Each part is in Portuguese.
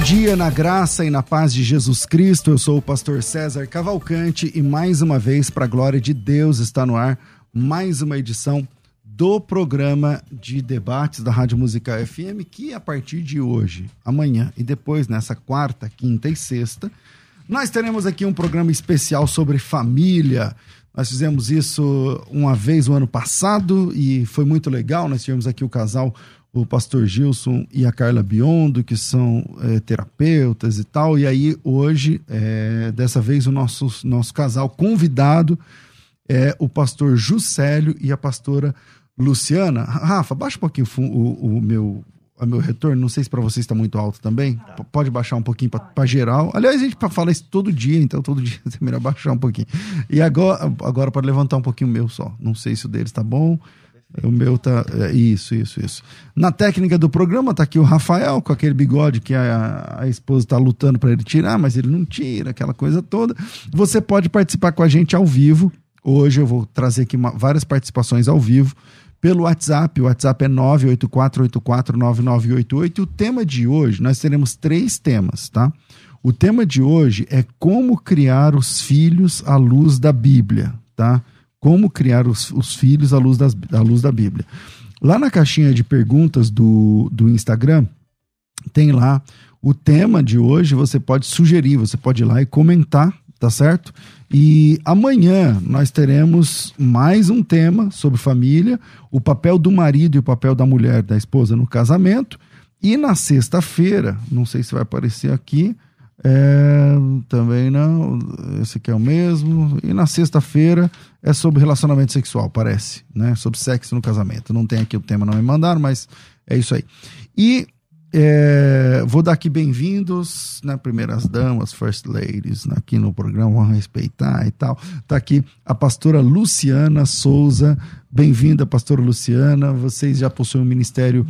Bom dia na graça e na paz de Jesus Cristo. Eu sou o pastor César Cavalcante e mais uma vez, para a glória de Deus, está no ar mais uma edição do programa de debates da Rádio Musical FM, que a partir de hoje, amanhã e depois, nessa quarta, quinta e sexta, nós teremos aqui um programa especial sobre família. Nós fizemos isso uma vez no ano passado e foi muito legal. Nós tivemos aqui o casal o pastor Gilson e a Carla Biondo, que são é, terapeutas e tal. E aí, hoje, é, dessa vez, o nosso, nosso casal convidado é o pastor Juscelio e a pastora Luciana. Rafa, baixa um pouquinho o, o, meu, o meu retorno. Não sei se para você está muito alto também. P pode baixar um pouquinho para geral. Aliás, a gente fala isso todo dia, então todo dia é melhor baixar um pouquinho. E agora, agora para levantar um pouquinho o meu só. Não sei se o deles está bom. O meu tá. É, isso, isso, isso. Na técnica do programa tá aqui o Rafael com aquele bigode que a, a esposa tá lutando para ele tirar, mas ele não tira, aquela coisa toda. Você pode participar com a gente ao vivo. Hoje eu vou trazer aqui uma, várias participações ao vivo pelo WhatsApp. O WhatsApp é 984849988. E o tema de hoje, nós teremos três temas, tá? O tema de hoje é como criar os filhos à luz da Bíblia, tá? Como criar os, os filhos à luz, das, à luz da Bíblia. Lá na caixinha de perguntas do, do Instagram, tem lá o tema de hoje. Você pode sugerir, você pode ir lá e comentar, tá certo? E amanhã nós teremos mais um tema sobre família, o papel do marido e o papel da mulher, da esposa no casamento. E na sexta-feira, não sei se vai aparecer aqui, é, também não. Esse aqui é o mesmo. E na sexta-feira é sobre relacionamento sexual, parece, né? Sobre sexo no casamento. Não tem aqui o tema, não me mandaram, mas é isso aí. E é, vou dar aqui bem-vindos, né? Primeiras damas, first ladies, né, aqui no programa, vão respeitar e tal. Tá aqui a pastora Luciana Souza. Bem-vinda, pastora Luciana. Vocês já possuem um ministério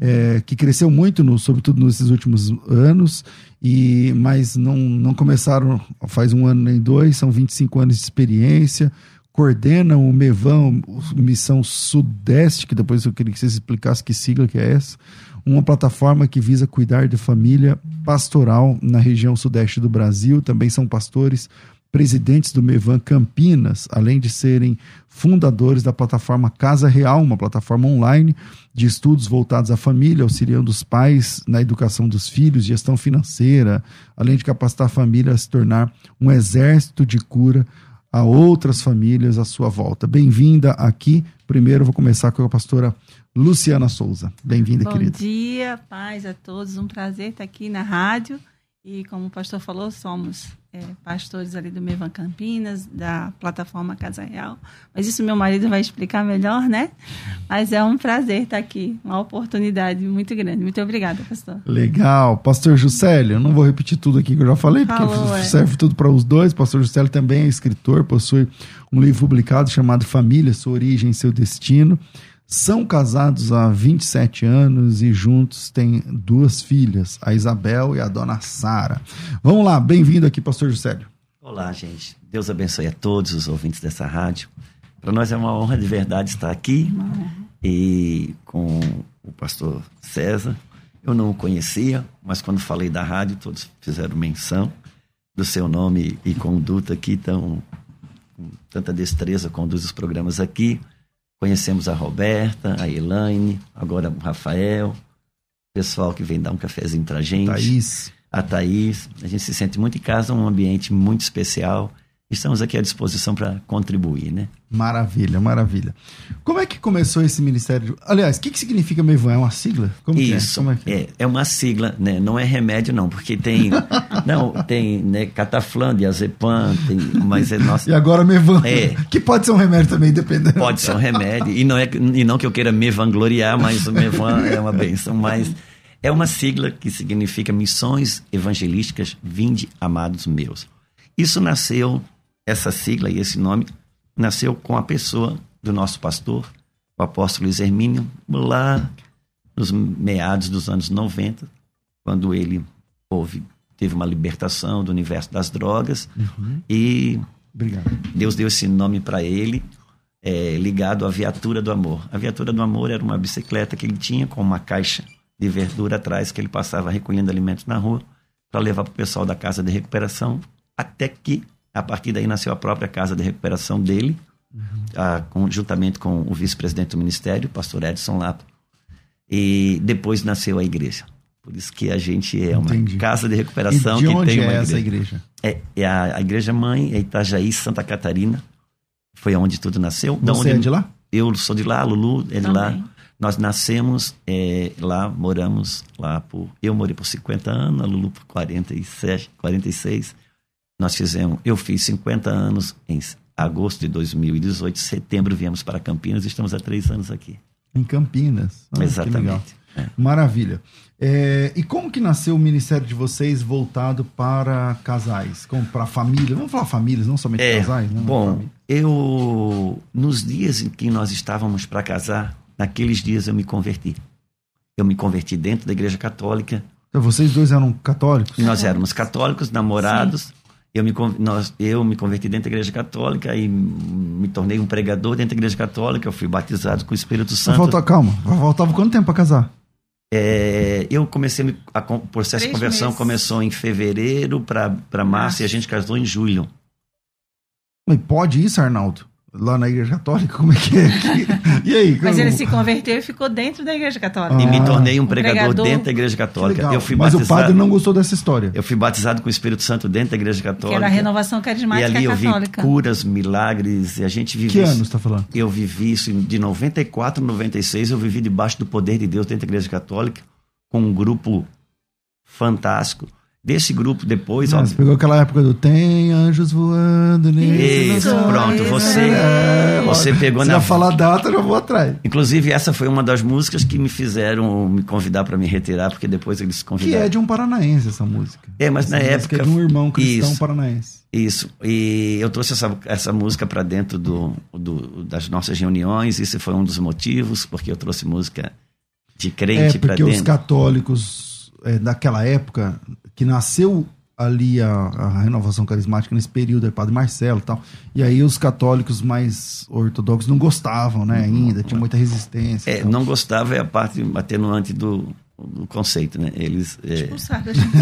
é, que cresceu muito, no, sobretudo nesses últimos anos, e mas não, não começaram faz um ano nem dois, são 25 anos de experiência coordenam o MEVAM, Missão Sudeste, que depois eu queria que vocês explicassem que sigla que é essa, uma plataforma que visa cuidar de família pastoral na região sudeste do Brasil. Também são pastores presidentes do Mevan Campinas, além de serem fundadores da plataforma Casa Real, uma plataforma online de estudos voltados à família, auxiliando os pais na educação dos filhos, gestão financeira, além de capacitar a família a se tornar um exército de cura a outras famílias à sua volta. Bem-vinda aqui. Primeiro, vou começar com a pastora Luciana Souza. Bem-vinda, querida. Bom dia, paz a todos. Um prazer estar aqui na rádio. E como o pastor falou, somos é, pastores ali do Mevan Campinas, da plataforma Casa Real. Mas isso meu marido vai explicar melhor, né? Mas é um prazer estar aqui, uma oportunidade muito grande. Muito obrigada, pastor. Legal. Pastor Juscelio, eu não vou repetir tudo aqui que eu já falei, porque Falou, é. serve tudo para os dois. Pastor Juscelio também é escritor, possui um livro publicado chamado Família, Sua Origem e Seu Destino. São casados há 27 anos e juntos têm duas filhas, a Isabel e a dona Sara. Vamos lá, bem-vindo aqui, pastor Juscelio. Olá, gente. Deus abençoe a todos os ouvintes dessa rádio. Para nós é uma honra de verdade estar aqui e com o pastor César. Eu não o conhecia, mas quando falei da rádio, todos fizeram menção do seu nome e conduta aqui, tão, com tanta destreza conduz os programas aqui. Conhecemos a Roberta, a Elaine, agora o Rafael, pessoal que vem dar um cafezinho pra gente. Thaís. A Thaís. A gente se sente muito em casa, um ambiente muito especial. Estamos aqui à disposição para contribuir, né? Maravilha, maravilha. Como é que começou esse ministério? Aliás, o que, que significa Mevan? É uma sigla? Como Isso, é? É, é? é? uma sigla, né? Não é remédio não, porque tem, não, tem, né, cataflã, diazepam, tem, mas é nossa. E agora Mevan, é. que pode ser um remédio também, dependendo. Pode ser um remédio, e não é e não que eu queira me vangloriar, mas o Mevan é uma benção, mas é uma sigla que significa Missões Evangelísticas Vinde Amados Meus. Isso nasceu essa sigla e esse nome nasceu com a pessoa do nosso pastor, o apóstolo Luiz Hermínio, lá nos meados dos anos 90, quando ele houve, teve uma libertação do universo das drogas uhum. e Obrigado. Deus deu esse nome para ele, é, ligado à viatura do amor. A viatura do amor era uma bicicleta que ele tinha com uma caixa de verdura atrás que ele passava recolhendo alimentos na rua para levar para o pessoal da casa de recuperação, até que a partir daí nasceu a própria casa de recuperação dele, uhum. a, com, juntamente com o vice-presidente do ministério, o pastor Edson Lapa. E depois nasceu a igreja. Por isso que a gente é uma Entendi. casa de recuperação e de que onde tem uma é igreja. essa igreja? É, é a, a, igreja mãe, é Itajaí, Santa Catarina. Foi onde tudo nasceu. Você onde, é de lá? Eu sou de lá, Lulu é de Também. lá. Nós nascemos é, lá, moramos lá por. Eu morei por 50 anos, a Lulu por 47, 46. Nós fizemos, eu fiz 50 anos em agosto de 2018, setembro viemos para Campinas e estamos há três anos aqui. Em Campinas. Ah, Exatamente. É. Maravilha. É, e como que nasceu o ministério de vocês voltado para casais, como para família? Vamos falar famílias, não somente é, casais, né? Bom, eu nos dias em que nós estávamos para casar, naqueles dias eu me converti. Eu me converti dentro da Igreja Católica. Então, vocês dois eram católicos? Nós éramos católicos, namorados. Sim eu me, nós, eu me converti dentro da igreja católica e me tornei um pregador dentro da igreja católica. Eu fui batizado com o Espírito Santo. Falta, calma, faltava quanto tempo para casar? É, eu comecei, a, o processo Três de conversão meses. começou em fevereiro para março e a gente casou em julho. Mas pode isso, Arnaldo? Lá na igreja católica? Como é que é? E aí? Mas ele se converteu e ficou dentro da igreja católica. Ah, e me tornei um pregador, pregador, dentro da igreja católica. Eu fui Mas batizado, o padre não gostou dessa história. Eu fui batizado com o Espírito Santo dentro da igreja católica. Que era a renovação carismática católica. E ali católica. eu vi curas, milagres, e a gente viveu. Que ano você está falando? Eu vivi isso de 94 a 96, eu vivi debaixo do poder de Deus dentro da igreja católica, com um grupo fantástico desse grupo depois. Não, você pegou aquela época do Tem Anjos Voando. Isso, pronto. Você, é, você pegou se na. Se falar data, eu vou atrás. Inclusive, essa foi uma das músicas que me fizeram me convidar para me retirar, porque depois eles convidaram. Que é de um paranaense essa música. É, mas essa na época. É de um irmão cristão isso, paranaense. Isso. E eu trouxe essa, essa música para dentro do, do, das nossas reuniões. Isso foi um dos motivos, porque eu trouxe música de crente é, para dentro. Porque os católicos, é, naquela época, que nasceu ali a, a, renovação carismática nesse período, é Padre Marcelo e tal. E aí os católicos mais ortodoxos não gostavam, né, ainda, tinha muita resistência. É, não gostava é a parte atenuante do, do conceito, né? Eles é,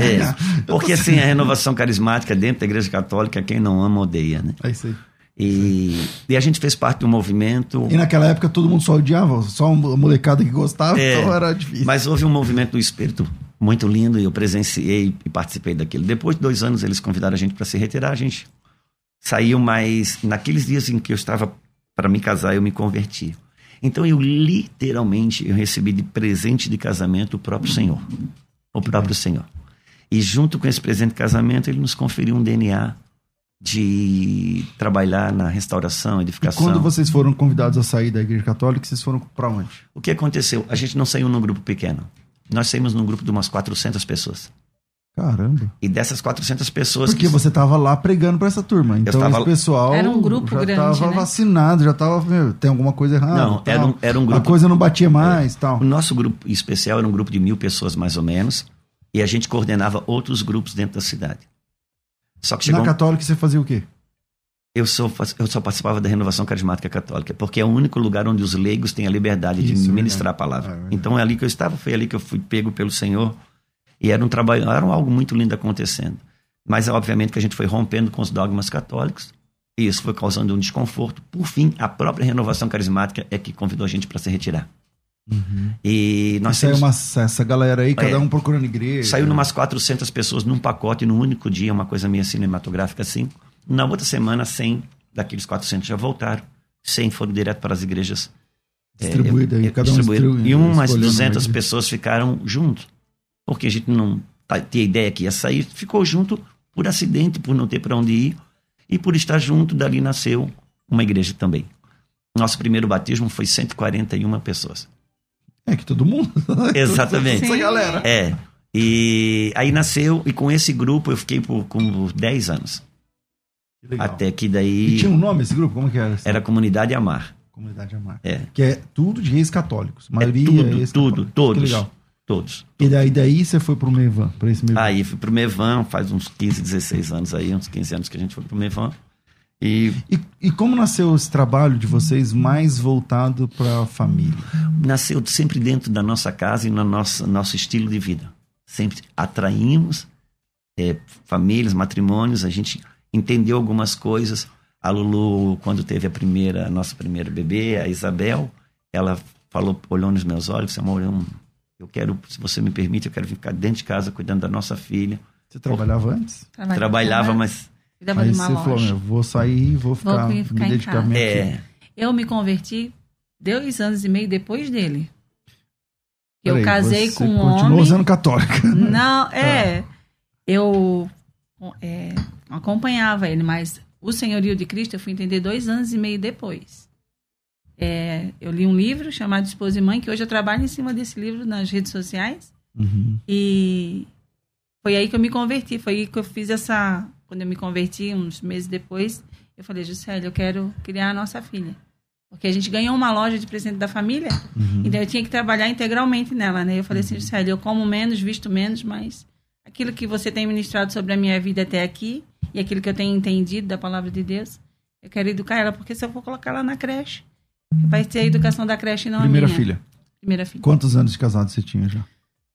é, porque assim a renovação carismática dentro da Igreja Católica quem não ama odeia, né? É isso aí. E, e, a gente fez parte do movimento. E naquela época todo mundo só odiava, só a molecada que gostava, é, então era difícil. Mas houve um movimento do espírito muito lindo e eu presenciei e participei daquilo. Depois de dois anos, eles convidaram a gente para se retirar. A gente saiu, mas naqueles dias em que eu estava para me casar, eu me converti. Então eu literalmente eu recebi de presente de casamento o próprio Senhor, o próprio Senhor. E junto com esse presente de casamento, ele nos conferiu um DNA de trabalhar na restauração, E edificação. quando vocês foram convidados a sair da igreja católica, vocês foram pra onde? O que aconteceu? A gente não saiu num grupo pequeno. Nós saímos num grupo de umas 400 pessoas. Caramba. E dessas 400 pessoas Porque que você tava lá pregando pra essa turma. Então tava- esse pessoal Era um grupo já grande, tava né? vacinado, já tava, meu, tem alguma coisa errada. Não, era um- era um A grupo- coisa não batia mais, tal. O nosso grupo especial era um grupo de mil pessoas, mais ou menos, e a gente coordenava outros grupos dentro da cidade. Só que chegou. Na um- católica você fazia o quê? Eu, sou, eu só participava da renovação carismática católica, porque é o único lugar onde os leigos têm a liberdade Isso, de ministrar a palavra. É, verdade. então é ali que eu estava, foi ali que eu fui pego pelo Senhor, e era um trabalho, era algo muito lindo acontecendo. Mas, obviamente, que a gente foi rompendo com os dogmas católicos, e isso foi causando um desconforto. Por fim, a própria renovação carismática é que convidou a gente para se retirar. E nós Saiu saímos- uma, essa galera aí, cada É. um procurando igreja. Saiu numas 400 pessoas num pacote, num único dia, uma coisa meio cinematográfica assim. Na outra semana, 100 daqueles 400 já voltaram. 100 foram direto para as igrejas. Distribuída aí, é, cada um distribuíram. distribui- E umas escolhendo uma 200 igreja. pessoas ficaram junto. Porque a gente não tá- tinha ideia que ia sair, ficou junto por acidente, por não ter para onde ir. E por estar junto, dali nasceu uma igreja também. Nosso primeiro batismo foi 141 pessoas. É que todo mundo. Exatamente. Essa galera. É. E aí nasceu, e com esse grupo eu fiquei por como 10 anos. Que legal. Até que E daí tinha um nome esse grupo? Como que era? era a Comunidade Amar. Comunidade Amar. É. Que é tudo de reis católicos. A É maioria tudo, é tudo, Que todos. legal. Todos. E daí, daí você foi pro Mevan, pra esse Mevan. Aí fui pro Mevan, faz uns 15, 16 anos aí, uns 15 anos que a gente foi pro Mevan. E E, e como nasceu esse trabalho de vocês mais voltado pra família? nasceu sempre dentro da nossa casa e no nosso, nosso estilo de vida. Sempre atraímos é, famílias, matrimônios, a gente entendeu algumas coisas. A Lulu, quando teve a primeira, a nossa primeira bebê, a Isabel, ela falou, olhou nos meus olhos, disse, amor, eu, eu quero, se você me permite, eu quero ficar dentro de casa cuidando da nossa filha. Você trabalhava antes? Trabalhava, Trabalhava, mas Cuidava Aí você uma falou, loja. meu, vou sair, vou ficar, Vou ficar me em dedicar minha é. Eu me converti dois anos e meio depois dele. Eu Peraí, casei você com um continuou homem. sendo católica. Não, é. Eu é, acompanhava ele, mas o senhorio de Cristo eu fui entender dois anos e meio depois. É, eu li um livro chamado Esposa e Mãe, que hoje eu trabalho em cima desse livro nas redes sociais. Uhum. E foi aí que eu me converti. Foi aí que eu fiz essa. Quando eu me converti, uns meses depois, eu falei, Juscelia, eu quero criar a nossa filha. Porque a gente ganhou uma loja de presente da família, Uhum. então eu tinha que trabalhar integralmente nela, né? Eu falei assim, Juscelia, eu como menos, visto menos, mas aquilo que você tem ministrado sobre a minha vida até aqui e aquilo que eu tenho entendido da palavra de Deus, eu quero educar ela, porque se eu for colocar ela na creche, vai ter a educação da creche e não Primeira a minha. filha. Primeira filha. Quantos anos de casado você tinha já?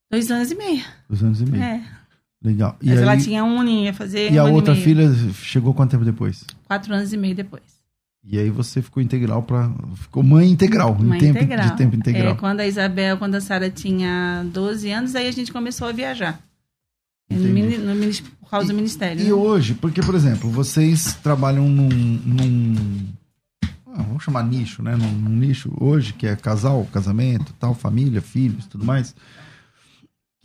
Dois anos e meio. Dois anos e meio. É. Legal. E, Mas ela aí, tinha um aninho, ia fazer e a um ano outra meio. filha chegou quanto tempo depois? Quatro anos e meio depois. E aí você ficou integral para ficou mãe integral, Mãe em tempo integral. de tempo integral. É, quando a Isabel, quando a Sara tinha 12 anos, aí a gente começou a viajar. No, Entendi. por causa do ministério. E né? hoje, porque, por exemplo, vocês trabalham num. num ah, vamos chamar nicho, né? Num, num nicho hoje, que é casal, casamento, tal, família, filhos tudo mais.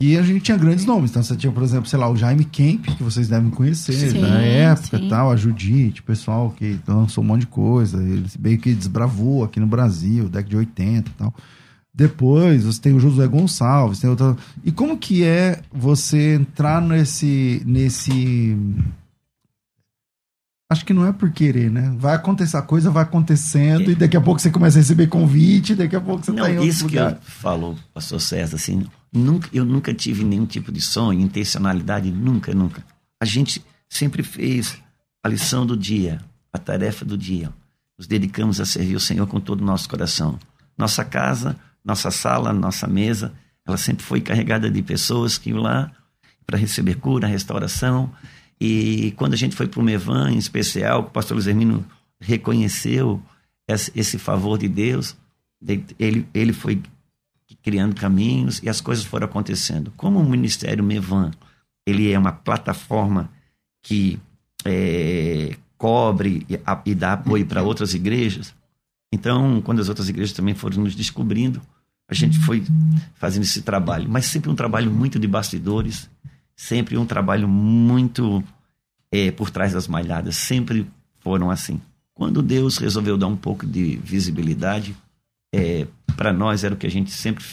E a gente tinha grandes nomes. Então você tinha, por exemplo, sei lá, o Jaime Kemp, que vocês devem conhecer, Sim, da época sim. e tal, a Judite, o pessoal que lançou um monte de coisa. Ele meio que desbravou aqui no Brasil, década de 80 e tal. Depois você tem o Josué Gonçalves, tem outra. E como que é você entrar nesse. nesse. Acho que não é por querer, né? Vai acontecer, a coisa vai acontecendo e daqui a pouco você começa a receber convite, daqui a pouco você Não, tá em outro isso que eu falou, pastor César, assim, nunca, eu nunca tive nenhum tipo de sonho, intencionalidade, nunca, nunca. A gente sempre fez a lição do dia, a tarefa do dia. Nos dedicamos a servir o Senhor com todo o nosso coração. Nossa casa, nossa sala, nossa mesa, ela sempre foi carregada de pessoas que iam lá para receber cura, restauração. E quando a gente foi para o Mevan, em especial, o pastor Luiz Hermino reconheceu esse, favor de Deus, de- ele, ele foi criando caminhos e as coisas foram acontecendo. Como o Ministério Mevan, ele é uma plataforma que é, cobre e, e dá apoio para outras igrejas, então, quando as outras igrejas também foram nos descobrindo, a gente foi fazendo esse trabalho, mas sempre um trabalho muito de bastidores, sempre um trabalho muito é, por trás das malhadas, sempre foram assim. Quando Deus resolveu dar um pouco de visibilidade, é, para nós era o que a gente sempre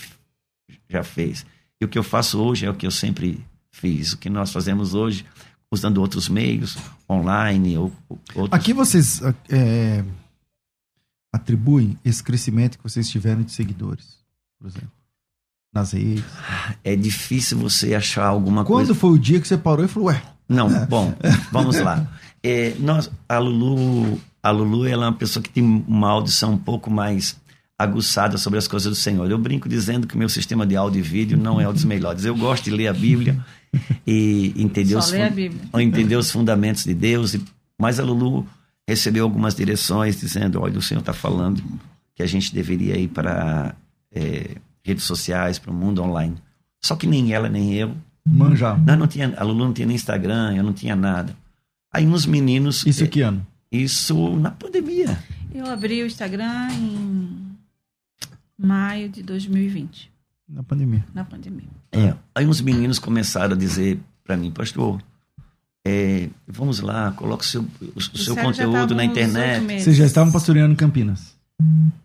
já fez. E o que eu faço hoje é o que eu sempre fiz. O que nós fazemos hoje, usando outros meios, online ou, outros. Aqui vocês é, atribuem esse crescimento que vocês tiveram de seguidores, por exemplo, nas redes? É difícil você achar alguma Quando coisa. Quando foi o dia que você parou e falou, ué? Não, bom, vamos lá. É, nós, a Lulu, a Lulu ela é uma pessoa que tem uma audição um pouco mais aguçada sobre as coisas do Senhor. Eu brinco dizendo que meu sistema de áudio e vídeo não é um dos melhores. Eu gosto de ler a Bíblia e entender, os, entender os fundamentos de Deus, mas a Lulu recebeu algumas direções dizendo, olha, o Senhor está falando que a gente deveria ir para é, redes sociais, para o mundo online. Só que nem ela, nem eu. Manjar. Não, não tinha, a Lulu não tinha nem Instagram, eu não tinha nada. Aí uns meninos. Isso que ano? Isso na pandemia. Eu abri o Instagram em maio de 2020. Na pandemia. Na pandemia. É. Aí uns meninos começaram a dizer para mim, pastor, é, vamos lá, coloque seu, o, o seu conteúdo na internet. Vocês já estavam pastoreando em Campinas?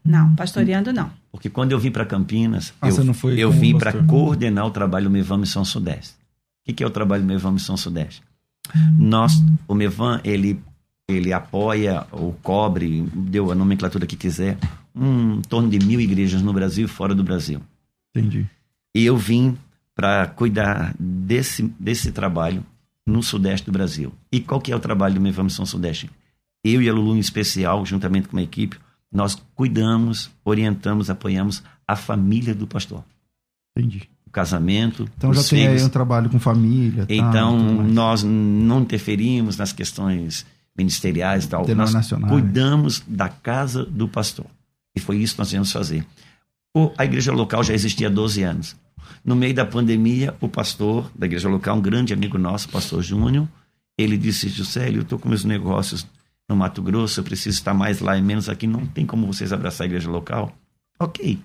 Não, pastoreando não. Porque quando eu vim para Campinas, ah, eu, eu vim para coordenar o trabalho Mevan Missão Sudeste. O que, que é o trabalho Mevan Missão Sudeste? Nós, o Mevan, ele, ele apoia ou cobre, deu a nomenclatura que quiser, um, em torno de mil igrejas no Brasil e fora do Brasil. Entendi. E eu vim para cuidar desse, desse trabalho no Sudeste do Brasil. E qual que é o trabalho do Mevan Missão Sudeste? Eu e a Lulu em especial, juntamente com uma equipe, nós cuidamos, orientamos, apoiamos a família do pastor. Entendi. O casamento. Então já tem filhos. aí um trabalho com família. Então tá, nós não interferimos nas questões ministeriais e tal. Nós cuidamos da casa do pastor. E foi isso que nós viemos fazer. A igreja local já existia há 12 anos. No meio da pandemia, o pastor da igreja local, um grande amigo nosso, o pastor Júnior, ele disse: Juscelio, eu estou com meus negócios no Mato Grosso, eu preciso estar mais lá e menos aqui, não tem como vocês abraçar a igreja local? Ok,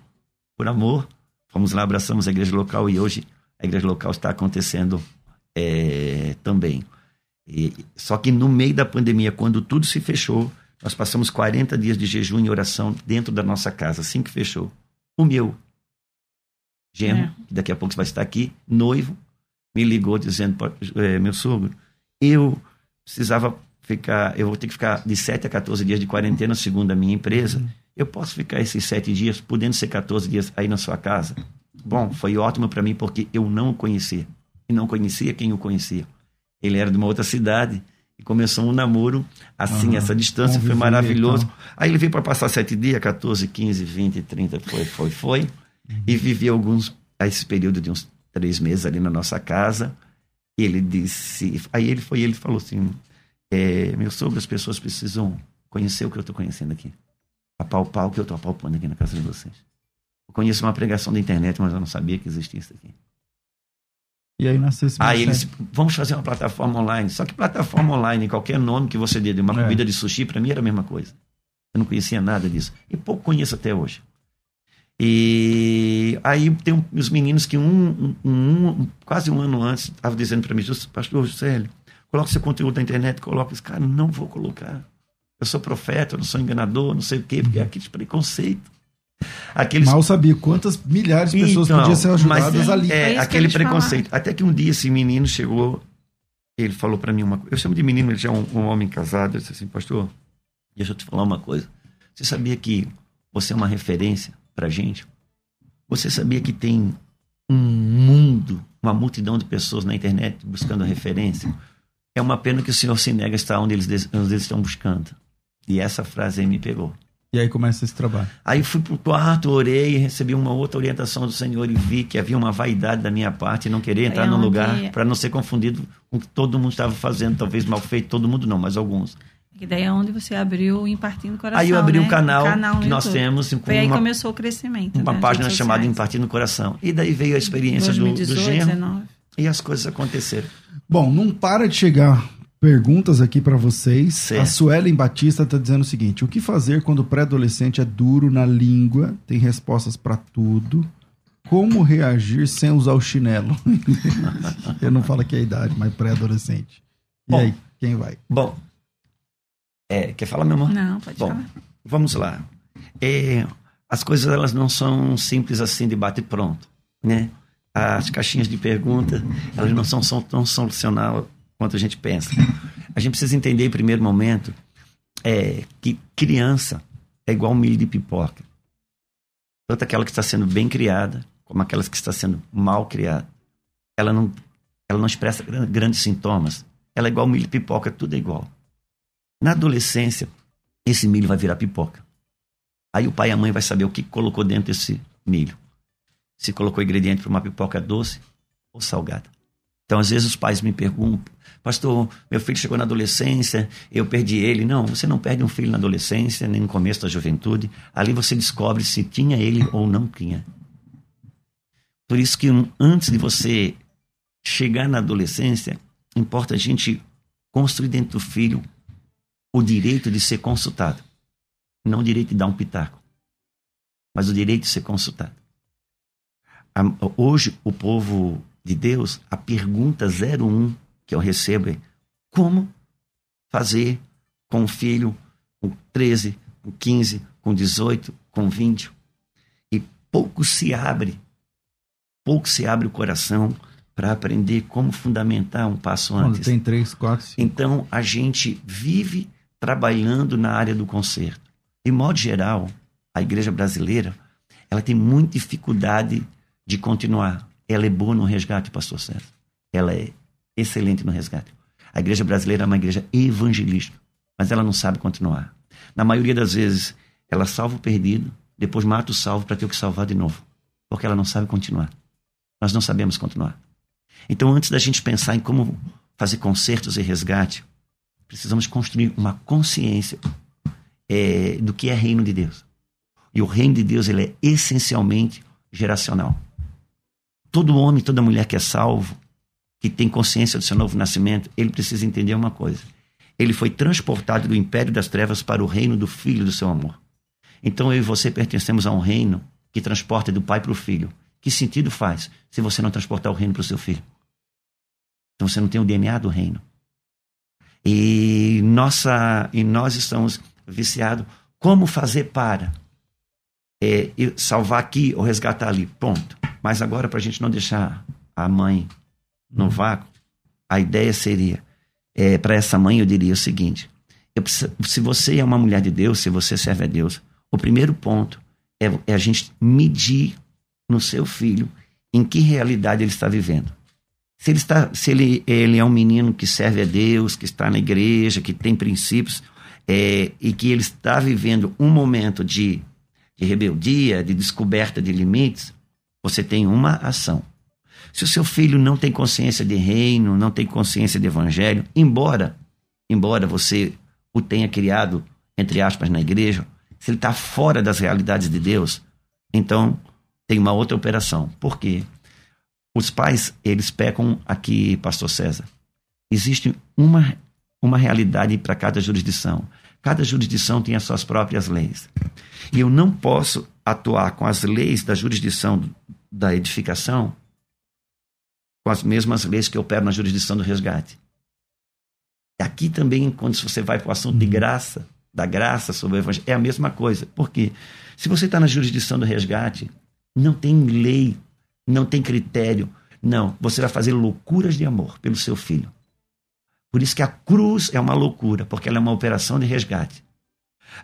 por amor, fomos lá, abraçamos a igreja local e hoje a igreja local está acontecendo é, também. E, só que no meio da pandemia, quando tudo se fechou, nós passamos 40 dias de jejum e oração dentro da nossa casa, assim que fechou. O meu genro, é. que daqui a pouco vai estar aqui, noivo, me ligou dizendo, é, meu sogro, eu precisava ficar, eu vou ter que ficar de 7 a 14 dias de quarentena, segundo a minha empresa. Uhum. Eu posso ficar esses 7 dias, podendo ser 14 dias aí na sua casa? Bom, foi ótimo para mim porque eu não o conhecia. E não conhecia quem o conhecia. Ele era de uma outra cidade e começou um namoro assim, uhum. essa distância foi maravilhoso. Então. Aí ele veio para passar 7 dias, 14, 15, 20, 30, foi, foi, foi. Uhum. E vivi alguns, esse período de uns três meses ali na nossa casa. E ele disse, aí ele foi, ele falou assim, é, meu sogro, as pessoas precisam conhecer o que eu estou conhecendo aqui. Apalpar o que eu estou apalpando aqui na casa de vocês. Eu conheço uma pregação da internet, mas eu não sabia que existia isso aqui. E aí nasceu esse Aí eles, vamos fazer uma plataforma online. Só que plataforma online, qualquer nome que você dê de uma é. comida de sushi, para mim era a mesma coisa. Eu não conhecia nada disso. E pouco conheço até hoje. E aí tem um, os meninos que um, um, um quase um ano antes estavam dizendo para mim, pastor Juscelio, coloque seu conteúdo na internet, coloque esse cara, não vou colocar. Eu sou profeta, eu não sou enganador, não sei o quê, porque é aquele preconceito. Aqueles... Mal sabia quantas milhares de pessoas então, podiam ser ajudadas mas, ali. É, é aquele preconceito. Falar. Até que um dia esse menino chegou, ele falou para mim uma coisa. Eu chamo de menino, ele já é um, um homem casado. Eu disse assim, pastor, deixa eu te falar uma coisa. Você sabia que você é uma referência pra gente? Você sabia que tem um mundo, uma multidão de pessoas na internet buscando referência? É uma pena que o Senhor se nega a estar onde eles, onde eles estão buscando. E essa frase aí me pegou. E aí começa esse trabalho. Aí fui pro quarto, orei, recebi uma outra orientação do Senhor e vi que havia uma vaidade da minha parte não querer entrar no lugar para não ser confundido com o que todo mundo estava fazendo, talvez mal feito, todo mundo não, mas alguns. E daí é onde você abriu o Impartindo Coração. Aí eu abri né? um canal, canal que nós temos. Com Foi aí que começou o crescimento. Uma né? página chamada Impartindo Coração. E daí veio a experiência 2018, do, do genro. 19. E as coisas aconteceram. Bom, não para de chegar perguntas aqui para vocês. Certo. A Suelen Batista está dizendo o seguinte: o que fazer quando o pré-adolescente é duro na língua, tem respostas para tudo, como reagir sem usar o chinelo. Eu não falo que é a idade, mas pré-adolescente. E Bom. aí, quem vai? Bom, é, quer falar, meu amor? Não, pode Bom, falar. vamos lá. É, as coisas elas não são simples assim de bate pronto, né? As caixinhas de pergunta, elas não são, são tão solucionáveis quanto a gente pensa. A gente precisa entender em primeiro momento é, que criança é igual milho de pipoca. Tanto aquela que está sendo bem criada, como aquelas que está sendo mal criada. Ela não, ela não expressa gran- grandes sintomas. Ela é igual milho de pipoca, tudo é igual. Na adolescência, esse milho vai virar pipoca. Aí o pai e a mãe vai saber o que colocou dentro desse milho. Se colocou ingrediente para uma pipoca doce ou salgada. Então, às vezes, os pais me perguntam, pastor, meu filho chegou na adolescência, eu perdi ele. Não, você não perde um filho na adolescência, nem no começo da juventude. Ali você descobre se tinha ele ou não tinha. Por isso que antes de você chegar na adolescência, importa a gente construir dentro do filho o direito de ser consultado. Não o direito de dar um pitaco, mas o direito de ser consultado. Hoje, o povo de Deus, a pergunta 01 que eu recebo é: como fazer com o filho com 13, com 15, com 18, com 20? E pouco se abre, pouco se abre o coração para aprender como fundamentar um passo Quando antes. tem três, quatro, cinco. Então, a gente vive trabalhando na área do conserto. De modo geral, a igreja brasileira, ela tem muita dificuldade de continuar. Ela é boa no resgate, pastor César. Ela é excelente no resgate. A igreja brasileira é uma igreja evangelista, mas ela não sabe continuar. Na maioria das vezes, ela salva o perdido, depois mata o salvo para ter o que salvar de novo, porque ela não sabe continuar. Nós não sabemos continuar. Então, antes da gente pensar em como fazer concertos e resgate, precisamos construir uma consciência é, do que é reino de Deus. E o reino de Deus ele é essencialmente geracional. Todo homem, toda mulher que é salvo, que tem consciência do seu novo nascimento, ele precisa entender uma coisa. Ele foi transportado do império das trevas para o reino do filho do seu amor. Então eu e você pertencemos a um reino que transporta do pai para o filho. Que sentido faz se você não transportar o reino para o seu filho? Então você não tem o DNA do reino. E, nossa, e nós estamos viciados. Como fazer para é, salvar aqui ou resgatar ali? Ponto. Mas agora, para a gente não deixar a mãe no vácuo, a ideia seria, é, para essa mãe, eu diria o seguinte: eu se você é uma mulher de Deus, se você serve a Deus, o primeiro ponto é, é a gente medir no seu filho em que realidade ele está vivendo. Se ele, está, se ele, ele é um menino que serve a Deus, que está na igreja, que tem princípios, é, e que ele está vivendo um momento de, de rebeldia, de descoberta de limites, você tem uma ação. Se o seu filho não tem consciência de reino, não tem consciência de evangelho, embora, embora você o tenha criado, entre aspas, na igreja, se ele está fora das realidades de Deus, então tem uma outra operação. Por quê? Os pais, eles pecam aqui, pastor César. Existe uma, uma realidade para cada jurisdição. Cada jurisdição tem as suas próprias leis. E eu não posso atuar com as leis da jurisdição da edificação com as mesmas leis que operam na jurisdição do resgate. Aqui também, quando você vai para o assunto de graça, da graça sobre o evangelho, é a mesma coisa. Por quê? Se você está na jurisdição do resgate, não tem lei, não tem critério. Não, você vai fazer loucuras de amor pelo seu filho. Por isso que a cruz é uma loucura, porque ela é uma operação de resgate.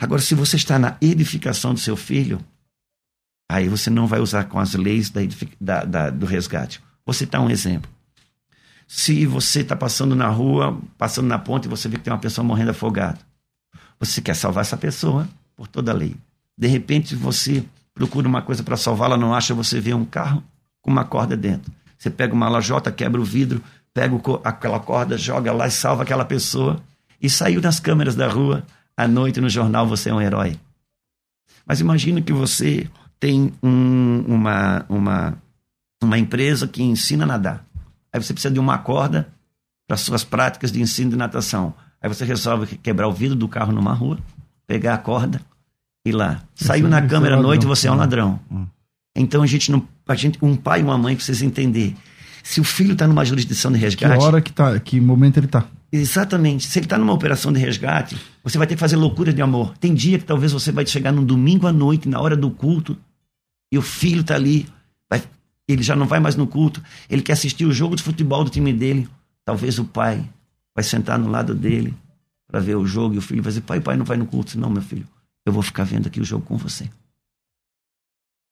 Agora, se você está na edificação do seu filho, aí você não vai usar com as leis da edific- da- da- do resgate. Vou citar um exemplo. Se você está passando na rua, passando na ponte, e você vê que tem uma pessoa morrendo afogada. Você quer salvar essa pessoa por toda a lei. De repente, você procura uma coisa para salvá-la, não acha, você vê um carro com uma corda dentro. Você pega uma lajota, quebra o vidro, pega o aquela corda, joga lá e salva aquela pessoa. E saiu nas câmeras da rua, à noite no jornal, você é um herói. Mas imagina que você tem um- uma, uma, uma empresa que ensina a nadar. Aí você precisa de uma corda para suas práticas de ensino de natação. Aí você resolve quebrar o vidro do carro numa rua, pegar a corda e ir lá. Saiu Esse- na é câmera à noite, você é um Hum. ladrão. Hum. Então a gente não a gente, um pai e uma mãe precisa entender. Se o filho está numa jurisdição de Que resgate. hora que tá, que momento ele tá. Exatamente. Se ele está numa operação de resgate, você vai ter que fazer loucura de amor. Tem dia que talvez você vai chegar num domingo à noite, na hora do culto, e o filho está ali. vai- ele já não vai mais no culto. Ele quer assistir o jogo de futebol do time dele. Talvez o pai vai sentar no lado dele para ver o jogo e o filho vai dizer: pai, pai, não vai no culto. Não, meu filho, eu vou ficar vendo aqui o jogo com você.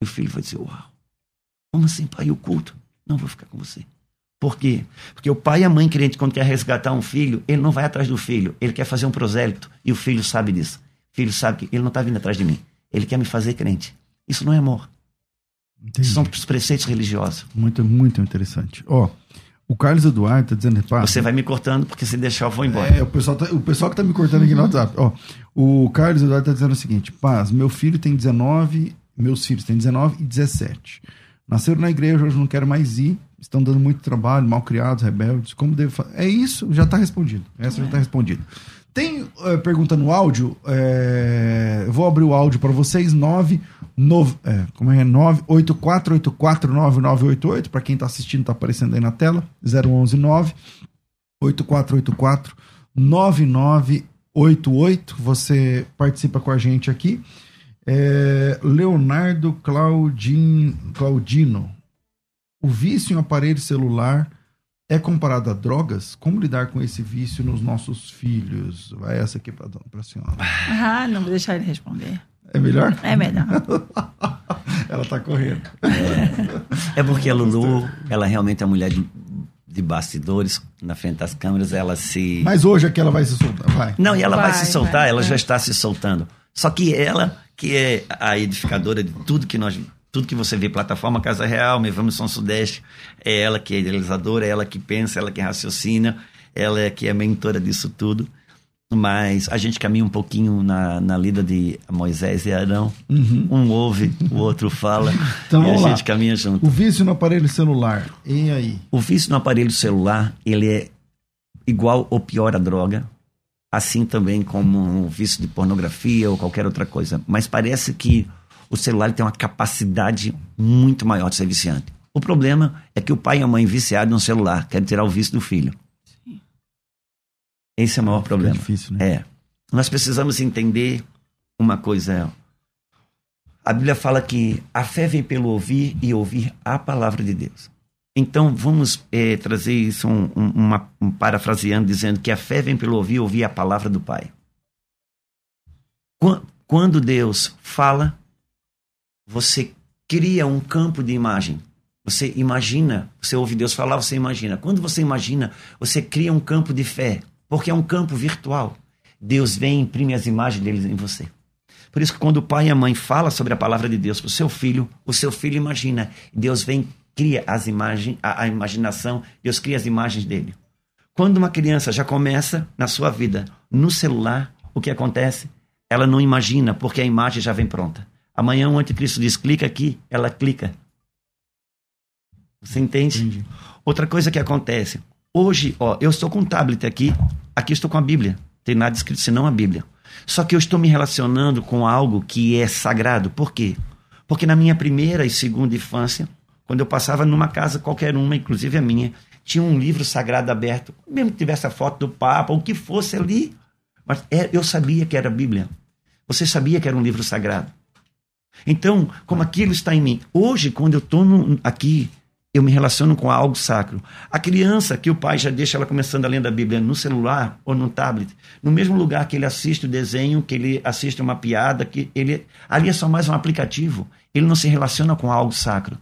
E o filho vai dizer: uau, como assim, pai, o culto? Não, vou ficar com você. Por quê? Porque o pai e a mãe crente, quando quer resgatar um filho, ele não vai atrás do filho, ele quer fazer um prosélito. E o filho sabe disso. O filho sabe que ele não está vindo atrás de mim. Ele quer me fazer crente. Isso não é amor. Entendi. Isso são os preceitos religiosos. Muito, muito interessante. Ó, o Carlos Eduardo tá dizendo, pá, Você vai me cortando, porque se deixar eu vou embora. É, o pessoal, tá- o pessoal que tá me cortando aqui no WhatsApp. Ó, o Carlos Eduardo tá dizendo o seguinte: Paz, meu filho tem 19, meus filhos têm 19 e 17. Nasceram na igreja, hoje não quero mais ir. Estão dando muito trabalho, mal criados, rebeldes. Como devo fazer? É isso, já tá respondido. Essa já tá respondida. Tem eh, pergunta no áudio. eu vou abrir o áudio para vocês. 9, nove- é, como é? 984849988. Para quem tá assistindo, tá aparecendo aí na tela. 011 9 8484 9988. Você participa com a gente aqui. É, Leonardo Claudin, Claudino. O vício em aparelho celular é comparado a drogas? Como lidar com esse vício nos nossos filhos? Vai essa aqui para a senhora. Ah, não vou deixar ele responder. É melhor? É melhor. Ela tá correndo. É porque a Lulu, ela realmente é uma mulher de, de bastidores, na frente das câmeras, ela se. Mas hoje aqui ela vai se soltar. Vai. Não, e ela vai, Vai, se soltar, vai, ela vai. já está se soltando. Só que ela, que é a edificadora de tudo que nós. Tudo que você vê, plataforma Casa Real, Me Vamos São Sudeste, é ela que é idealizadora, é ela que pensa, ela que raciocina, ela é que é mentora disso tudo. Mas a gente caminha um pouquinho na, na lida de Moisés e Arão. Um ouve, o outro fala. Então e a lá. gente caminha junto. O vício no aparelho celular. E aí? O vício no aparelho celular, ele é igual ou pior a droga, assim também como o vício de pornografia ou qualquer outra coisa. Mas parece que o celular tem uma capacidade muito maior de ser viciante. O problema é que o pai e a mãe viciados no celular querem tirar o vício do filho. Esse é o maior problema. difícil, né? É. Nós precisamos entender uma coisa. A Bíblia fala que a fé vem pelo ouvir e ouvir a palavra de Deus. Então vamos eh, trazer isso um, um, uma, um parafraseando dizendo que a fé vem pelo ouvir ouvir a palavra do Pai. Quan- Quando Deus fala, você cria um campo de imagem. Você imagina, você ouve Deus falar, você imagina. Quando você imagina, você cria um campo de fé, porque é um campo virtual. Deus vem e imprime as imagens deles em você. Por isso que quando o pai e a mãe falam sobre a palavra de Deus para o seu filho, o seu filho imagina. Deus vem, cria as imagens, a, a imaginação, Deus cria as imagens dele. Quando uma criança já começa na sua vida no celular, o que acontece? Ela não imagina, porque a imagem já vem pronta. Amanhã o anticristo diz, clica aqui, ela clica. Você entende? Entendi. Outra coisa que acontece, hoje, ó, eu estou com um tablet aqui, aqui estou com a Bíblia. Tem nada escrito senão a Bíblia. Só que eu estou me relacionando com algo que é sagrado. Por quê? Porque na minha primeira e segunda infância, quando eu passava numa casa, qualquer uma, inclusive a minha, tinha um livro sagrado aberto, mesmo que tivesse a foto do Papa, o que fosse ali, mas é- eu sabia que era a Bíblia. Você sabia que era um livro sagrado. Então, como aquilo está em mim. Hoje, quando eu estou aqui, eu me relaciono com algo sacro. A criança que o pai já deixa ela começando a ler da Bíblia no celular ou no tablet, no mesmo lugar que ele assiste o desenho, que ele assiste uma piada, que ele ali é só mais um aplicativo. Ele não se relaciona com algo sacro.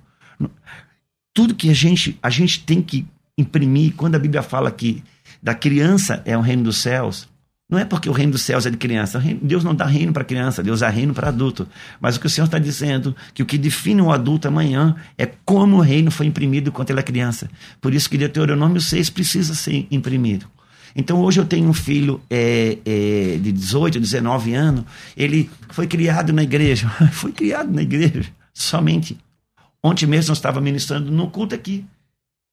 Tudo que a gente a gente tem que imprimir quando a Bíblia fala que da criança é o reino dos céus, não é porque o reino dos céus é de criança. Deus não dá reino para criança, Deus dá reino para adulto. Mas o que o Senhor está dizendo, que o que define o adulto amanhã é como o reino foi imprimido quando ele é criança. Por isso que Deuteronômio 6 precisa ser imprimido. Então hoje eu tenho um filho é, é, de 18, 19 anos, ele foi criado na igreja. foi criado na igreja, somente. Ontem mesmo eu estava ministrando no culto aqui.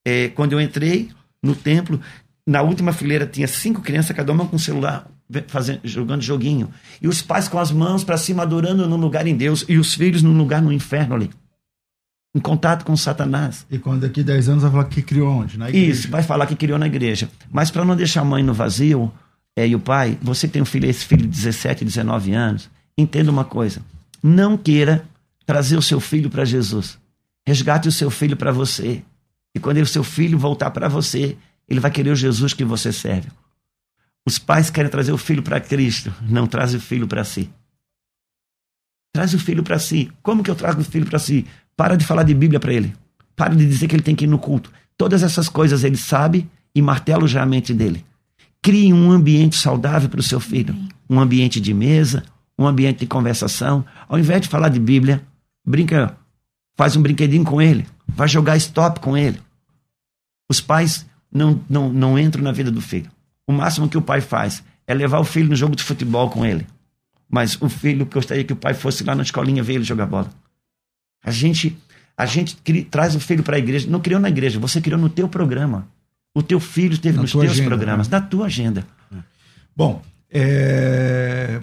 É, quando eu entrei no templo, na última fileira tinha cinco crianças, cada uma com um celular, fazendo, jogando joguinho. E os pais com as mãos para cima, adorando num lugar em Deus, e os filhos num lugar no inferno ali. em contato com Satanás. E quando daqui 10 anos vai falar que criou onde? Na igreja. Isso, vai falar que criou na igreja. Mas para não deixar a mãe no vazio é, e o pai, você tem um filho, esse filho de 17, 19 anos, entenda uma coisa. Não queira trazer o seu filho para Jesus. Resgate o seu filho para você. E quando o seu filho voltar para você, ele vai querer o Jesus que você serve. Os pais querem trazer o filho para Cristo, não traz o filho para si. Traz o filho para si. Como que eu trago o filho para si? Para de falar de Bíblia para ele. Para de dizer que ele tem que ir no culto. Todas essas coisas ele sabe e martelo já a mente dele. Crie um ambiente saudável para o seu filho. Um ambiente de mesa, um ambiente de conversação. Ao invés de falar de Bíblia, brinca, faz um brinquedinho com ele. Vai jogar stop com ele. Os pais não, não, não entram na vida do filho. O máximo que o pai faz é levar o filho no jogo de futebol com ele. Mas o filho gostaria que o pai fosse lá na escolinha ver ele jogar bola. A gente, a gente cri, traz o filho para a igreja. Não criou na igreja, você criou no teu programa. O teu filho esteve na nos teus agenda, programas, né? na tua agenda. Bom, é...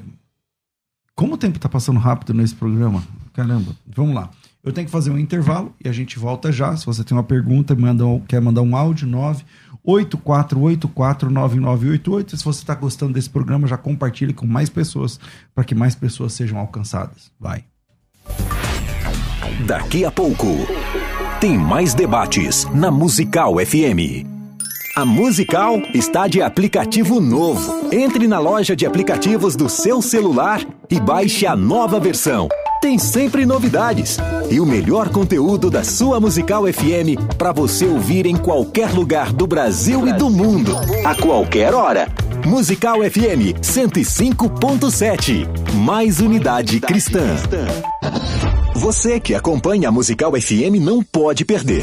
como o tempo está passando rápido nesse programa, caramba, vamos lá. Eu tenho que fazer um intervalo e a gente volta já. Se você tem uma pergunta, manda, quer mandar um áudio, 984849988. Se você está gostando desse programa, já compartilhe com mais pessoas para que mais pessoas sejam alcançadas. Vai. Daqui a pouco, tem mais debates na Musical FM. A Musical está de aplicativo novo. Entre na loja de aplicativos do seu celular e baixe a nova versão. Tem sempre novidades e o melhor conteúdo da sua Musical FM para você ouvir em qualquer lugar do Brasil e do mundo, a qualquer hora. Musical FM 105.7. Mais unidade cristã. Você que acompanha a Musical FM não pode perder.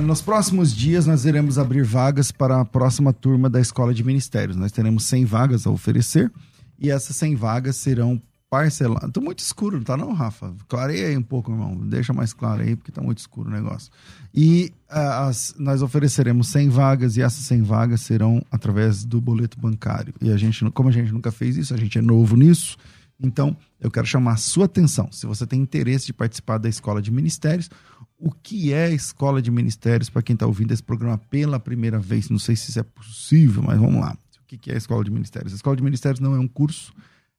nos próximos dias nós iremos abrir vagas para a próxima turma da Escola de Ministérios. Nós teremos 100 vagas a oferecer e essas 100 vagas serão parceladas. Tô muito escuro, não tá não, Rafa? Clareia aí um pouco, irmão. Deixa mais claro aí, porque tá muito escuro o negócio. E uh, as, nós ofereceremos 100 vagas e essas 100 vagas serão através do boleto bancário. E a gente, como a gente nunca fez isso, a gente é novo nisso, então eu quero chamar a sua atenção. Se você tem interesse de participar da Escola de Ministérios, o que é escola de ministérios para quem está ouvindo esse programa pela primeira vez. Não sei se isso é possível, mas vamos lá. O que é escola de ministérios? A escola de ministérios não é um curso,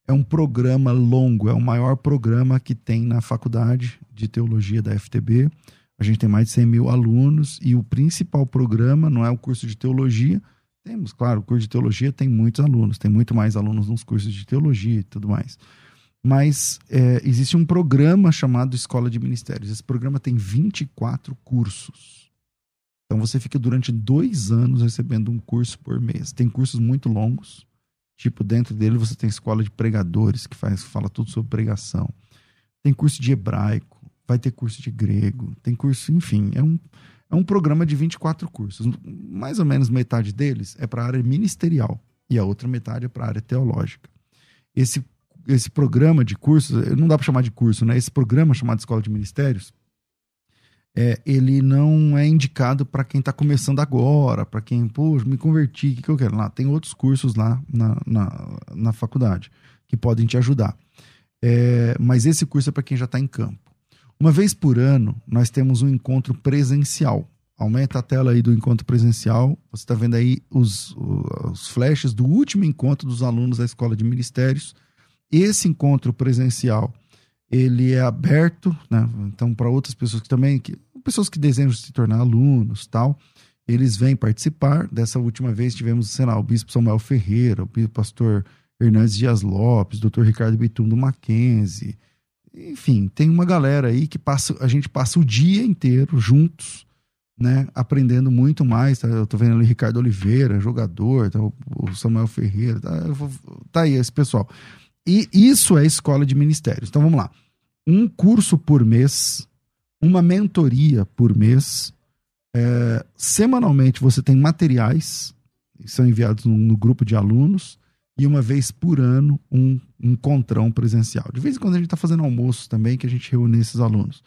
é um programa longo, é o maior programa que tem na faculdade de teologia da FTB. A gente tem mais de 100 mil alunos e o principal programa não é o curso de teologia. Temos, claro, o curso de teologia tem muitos alunos, tem muito mais alunos nos cursos de teologia e tudo mais mas é, existe um programa chamado Escola de Ministérios. Esse programa tem 24 cursos. Então você fica durante dois anos recebendo um curso por mês. Tem cursos muito longos, tipo dentro dele você tem escola de pregadores que faz fala tudo sobre pregação. Tem curso de hebraico, vai ter curso de grego, tem curso, enfim, é um é um programa de 24 cursos. Mais ou menos metade deles é para a área ministerial e a outra metade é para a área teológica. Esse esse programa de cursos, não dá para chamar de curso, né? Esse programa chamado Escola de Ministérios, é, ele não é indicado para quem está começando agora, para quem, pô, me converti, o que, que eu quero? Lá, tem outros cursos lá na, na, na faculdade que podem te ajudar. É, mas esse curso é para quem já está em campo. Uma vez por ano, nós temos um encontro presencial. Aumenta a tela aí do encontro presencial. Você está vendo aí os, os flashes do último encontro dos alunos da Escola de Ministérios esse encontro presencial, ele é aberto, né? Então, para outras pessoas que também. Que, pessoas que desejam se tornar alunos tal, eles vêm participar. Dessa última vez tivemos, sei lá, o bispo Samuel Ferreira, o pastor Hernandes Dias Lopes, doutor Ricardo Bitum do Mackenzie. Enfim, tem uma galera aí que passa, a gente passa o dia inteiro juntos, né, aprendendo muito mais. Tá? Eu tô vendo ali Ricardo Oliveira, jogador, tá? o Samuel Ferreira, tá? Tá aí esse pessoal. E isso é escola de ministérios. Então vamos lá. Um curso por mês, uma mentoria por mês. É, semanalmente você tem materiais que são enviados no, no, grupo de alunos e uma vez por ano um encontrão presencial. De vez em quando a gente está fazendo almoço também que a gente reúne esses alunos.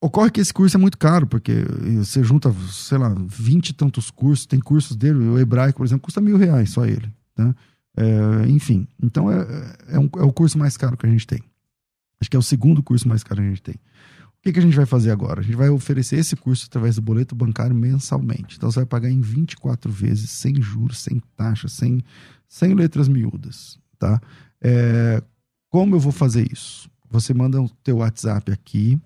Ocorre que esse curso é muito caro, porque você junta, sei lá, vinte e tantos cursos, tem cursos dele, o hebraico, por exemplo, custa mil reais só ele. Né? É, enfim, então é, é, um, é o curso mais caro que a gente tem. Acho que é o segundo curso mais caro que a gente tem. O que, que a gente vai fazer agora? A gente vai oferecer esse curso através do boleto bancário mensalmente. Então você vai pagar em 24 vezes, sem juros, sem taxa, sem, sem letras miúdas. Tá? É, como eu vou fazer isso? Você manda o teu WhatsApp aqui,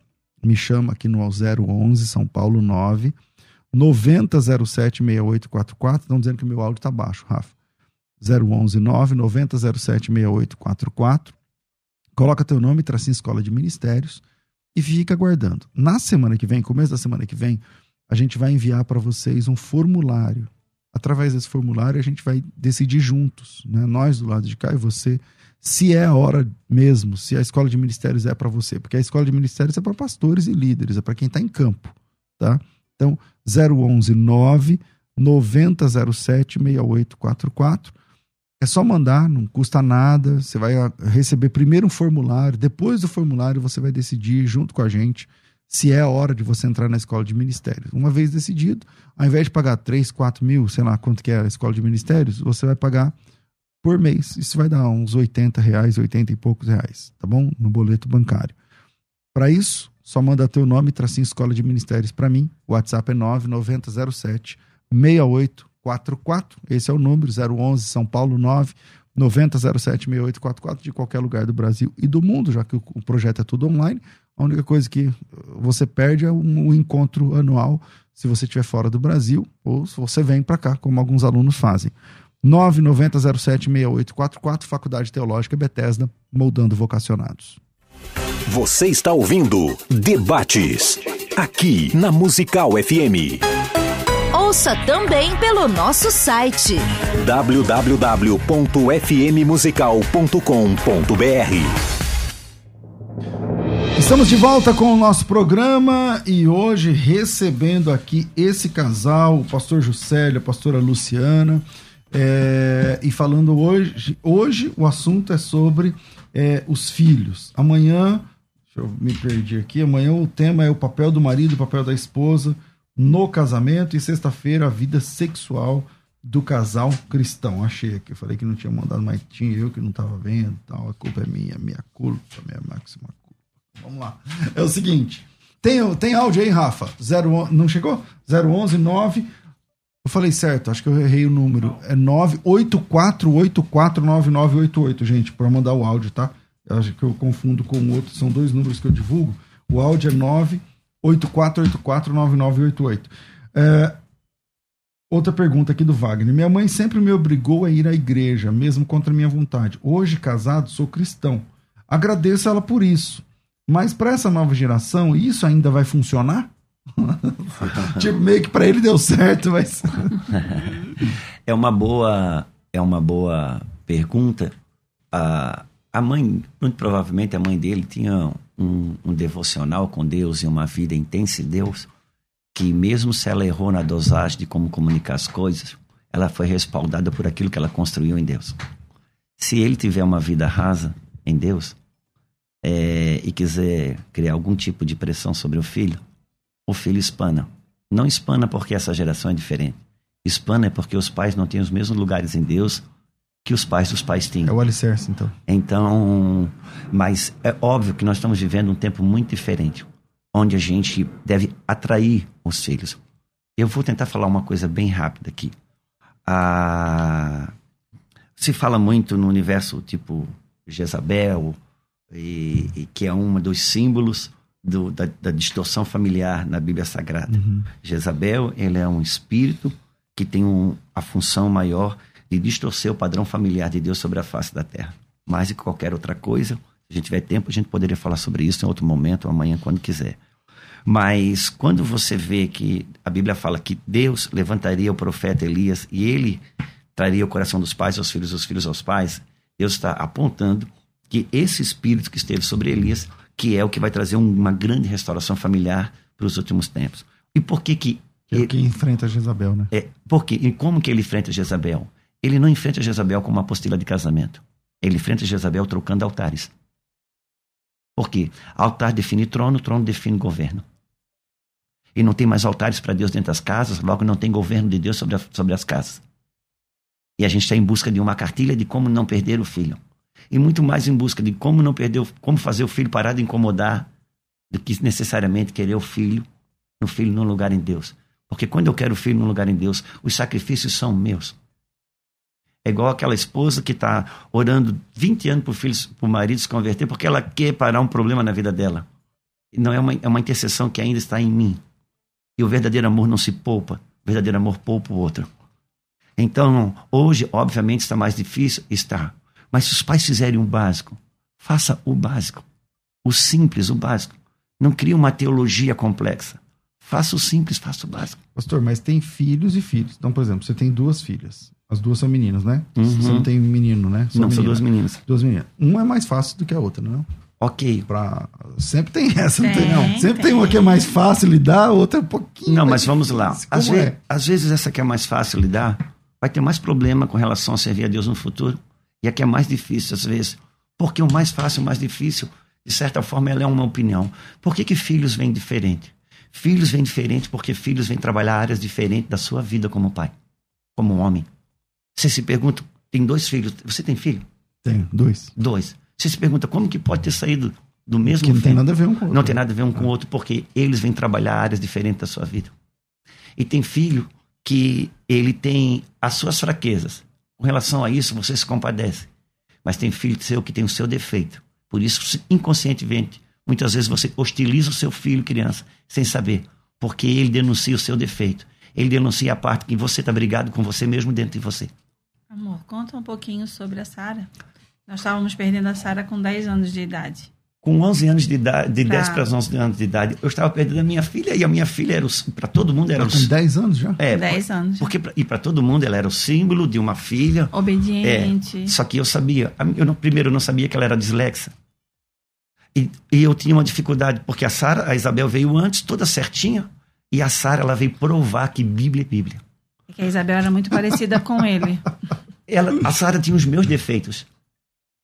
me chama aqui no 011 São Paulo 9 9007 6844. Estão dizendo que meu áudio está baixo, Rafa. 011 9 9007 6844. Coloca teu nome, tracinho Escola de Ministérios e fica aguardando. Na semana que vem, começo da semana que vem, a gente vai enviar para vocês um formulário. Através desse formulário, a gente vai decidir juntos, né? nós do lado de cá e você, se é a hora mesmo, se a escola de ministérios é para você, porque a escola de ministérios é para pastores e líderes, é para quem está em campo, tá? Então, 011 9 9007 6844. É só mandar, não custa nada. Você vai receber primeiro um formulário, depois do formulário você vai decidir junto com a gente se é a hora de você entrar na escola de ministérios. Uma vez decidido, ao invés de pagar 3, 4 mil, sei lá quanto que é a escola de ministérios, você vai pagar por mês. Isso vai dar uns 80 reais, 80 e poucos reais, tá bom? No boleto bancário. Para isso, só manda teu nome, tracinho Escola de Ministérios para mim. O WhatsApp é 9907 6844. Esse é o número 011 São Paulo 9 90076844 de qualquer lugar do Brasil e do mundo, já que o, projeto é tudo online. A única coisa que você perde é um, um encontro anual se você estiver fora do Brasil ou se você vem para cá, como alguns alunos fazem. 990076844, Faculdade Teológica Bethesda, moldando vocacionados. Você está ouvindo Debates, aqui na Musical FM. Ouça também pelo nosso site www.fmmusical.com.br. Estamos de volta com o nosso programa e hoje recebendo aqui esse casal, o pastor Juscelio, a pastora Luciana. É, e falando hoje, hoje o assunto é sobre é, os filhos. Amanhã, deixa eu me perder aqui, amanhã o tema é o papel do marido, o papel da esposa no casamento e sexta-feira a vida sexual do casal cristão. Achei aqui, eu falei que não tinha mandado, mas tinha eu que não estava vendo, tal. A culpa é minha, minha culpa, minha máxima culpa. Vamos lá. É o seguinte, tem, tem áudio aí, Rafa? Zero, não chegou? 011 9 eu falei certo, acho que eu errei o número. É 984849988, gente, para mandar o áudio, tá? Eu acho que eu confundo com o outro, são dois números que eu divulgo. O áudio é 984849988. É, outra pergunta aqui do Wagner. Minha mãe sempre me obrigou a ir à igreja, mesmo contra minha vontade. Hoje, casado, sou cristão. Agradeço ela por isso. Mas para essa nova geração, isso ainda vai funcionar? tipo, meio que para ele deu certo, mas. é uma boa, é uma boa pergunta. A, a mãe, muito provavelmente a mãe dele tinha um, um devocional com Deus e uma vida intensa em Deus, que mesmo se ela errou na dosagem de como comunicar as coisas, ela foi respaldada por aquilo que ela construiu em Deus. Se ele tiver uma vida rasa em Deus é, e quiser criar algum tipo de pressão sobre o filho, o filho espana. Não espana porque essa geração é diferente. Espana é porque os pais não têm os mesmos lugares em Deus que os pais dos pais tinham. É o alicerce, então. Então, mas é óbvio que nós estamos vivendo um tempo muito diferente, onde a gente deve atrair os filhos. Eu vou tentar falar uma coisa bem rápida aqui. Ah, se fala muito no universo tipo Jezabel, e, e que é um dos símbolos do, da, da, distorção familiar na Bíblia Sagrada. Uhum. Jezabel, ele é um espírito que tem um, a função maior de distorcer o padrão familiar de Deus sobre a face da terra. Mais do que qualquer outra coisa, se a gente tiver tempo, a gente poderia falar sobre isso em outro momento, amanhã, quando quiser. Mas quando você vê que a Bíblia fala que Deus levantaria o profeta Elias e ele traria o coração dos pais aos filhos, os filhos aos pais, Deus está apontando que esse espírito que esteve sobre Elias, que é o que vai trazer uma grande restauração familiar para os últimos tempos. E por que que é o que enfrenta Jezabel, né? É, porque e como que ele enfrenta Jezabel? Ele não enfrenta Jezabel com uma apostila de casamento. Ele enfrenta Jezabel trocando altares. Por quê? Altar define trono, trono define governo. E não tem mais altares para Deus dentro das casas, logo não tem governo de Deus sobre, a, sobre as casas. E a gente está em busca de uma cartilha de como não perder o filho. E muito mais em busca de como não perder, como fazer o filho parar de incomodar, do que necessariamente querer o filho, o filho no lugar em Deus. Porque quando eu quero o filho no lugar em Deus, os sacrifícios são meus. É igual aquela esposa que está orando 20 anos para o marido se converter porque ela quer parar um problema na vida dela. Não é uma, é uma intercessão que ainda está em mim. E o verdadeiro amor não se poupa. O verdadeiro amor poupa o outro. Então, hoje, obviamente, está mais difícil? Está. Mas se os pais fizerem o básico, faça o básico. O simples, o básico. Não crie uma teologia complexa. Faça o simples, faça o básico. Pastor, mas tem filhos e filhos. Então, por exemplo, você tem duas filhas. As duas são meninas, né? Uhum. Você não tem menino, né? Só não, menina. são duas meninas. Duas meninas. Uma é mais fácil do que a outra, não é? Ok. Pra... Sempre tem essa, tem, não tem não? Sempre tem. tem. uma que é mais fácil lidar, a outra é um pouquinho Não, mas vamos lá. Às, é? ve às vezes essa que é mais fácil lidar vai ter mais problema com relação a servir a Deus no futuro. E a que é mais difícil, às vezes. Porque o mais fácil, o mais difícil, de certa forma, ela é uma opinião. Por que, que filhos vêm diferente? Filhos vêm diferente porque filhos vêm trabalhar áreas diferentes da sua vida como pai, como homem. Você se pergunta, tem dois filhos, você tem filho? Tenho, dois. Dois. Você se pergunta como que pode ter saído do mesmo que não tem nada a ver um com o outro. Não tem nada a ver um com o outro, porque eles vêm trabalhar áreas diferentes da sua vida. E tem filho que ele tem as suas fraquezas. Com relação a isso, você se compadece. Mas tem filho seu que tem o seu defeito. Por isso, inconscientemente, muitas vezes você hostiliza o seu filho, criança, sem saber, porque ele denuncia o seu defeito. Ele denuncia a parte que você está brigado com você mesmo dentro de você. Amor, conta um pouquinho sobre a Sara. Nós estávamos perdendo a Sara com 10 anos de idade. Com 11 anos de idade, de 10 para 11 anos de idade, eu estava perdendo a minha filha e a minha filha era para todo mundo era o, com 10 anos já? É, 10 anos. Porque e para todo mundo ela era o símbolo de uma filha obediente. É, só que eu sabia, eu não, primeiro eu não sabia que ela era dislexa. E, e eu tinha uma dificuldade porque a Sara, a Isabel veio antes, toda certinha, e a Sara ela veio provar que Bíblia é Bíblia. É que a Isabel era muito parecida com ele. Ela, a Sara tinha os meus defeitos.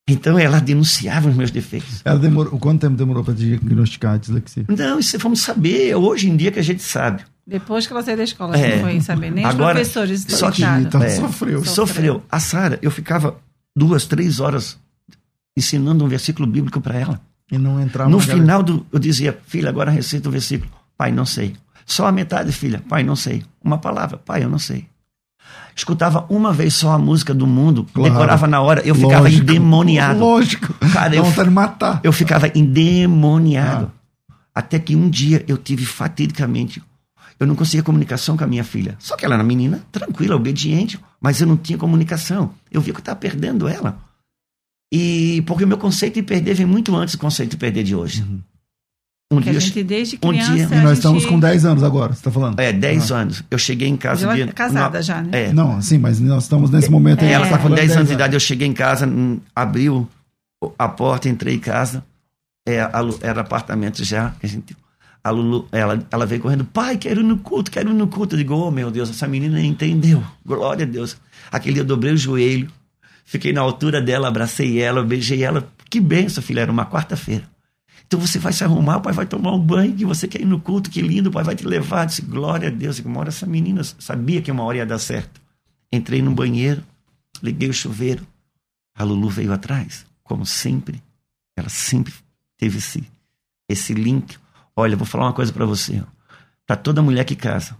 Então ela denunciava os meus defeitos. Ela demorou, quanto tempo demorou para diagnosticar a dislexia? Não, isso vamos saber. Hoje em dia que a gente sabe. Depois que ela saiu da escola, é. não foi saber. Nem Agora, os professores só que, então, é, sofreu. Sofreu. A Sara, eu ficava duas, três horas ensinando um versículo bíblico para ela. E não entrava. No final do, eu dizia, filha, agora recita o versículo. Pai, não sei. Só a metade, filha. Pai, não sei. Uma palavra. Pai, eu não sei. Escutava uma vez só a música do mundo, claro. decorava na hora, eu ficava Lógico. endemoniado. Lógico. Cara, eu, vontade de matar. Eu ficava endemoniado. Ah. Até que um dia eu tive fatidicamente. Eu não conseguia comunicação com a minha filha. Só que ela era menina, tranquila, obediente, mas eu não tinha comunicação. Eu via que eu estava perdendo ela. E porque o meu conceito de perder vem muito antes do conceito de perder de hoje. Uhum. Um dia, a gente desde criança. Um dia, e nós gente... estamos com 10 anos agora, você está falando? É, 10 ah. anos. Eu cheguei em casa. Ela é casada já, né? É. Não, sim, mas nós estamos nesse momento aí. É. Ela está com 10 anos de idade. Eu cheguei em casa, hum, abriu a porta, entrei em casa. É, a, era apartamento já. A, gente, a Lulu, ela, ela veio correndo, pai, quero ir no culto, quero ir no culto. Eu digo, oh meu Deus, essa menina entendeu. Glória a Deus. Aquele dia eu dobrei o joelho, fiquei na altura dela, abracei ela, beijei ela. Que benção, filha, era uma quarta-feira. Então você vai se arrumar, o pai vai tomar um banho, que você quer ir no culto, que lindo, o pai vai te levar. Disse, glória a Deus, uma hora essa menina sabia que uma hora ia dar certo. Entrei no banheiro, liguei o chuveiro, a Lulu veio atrás, como sempre. Ela sempre teve esse, esse link. Olha, vou falar uma coisa para você. Para toda mulher que casa,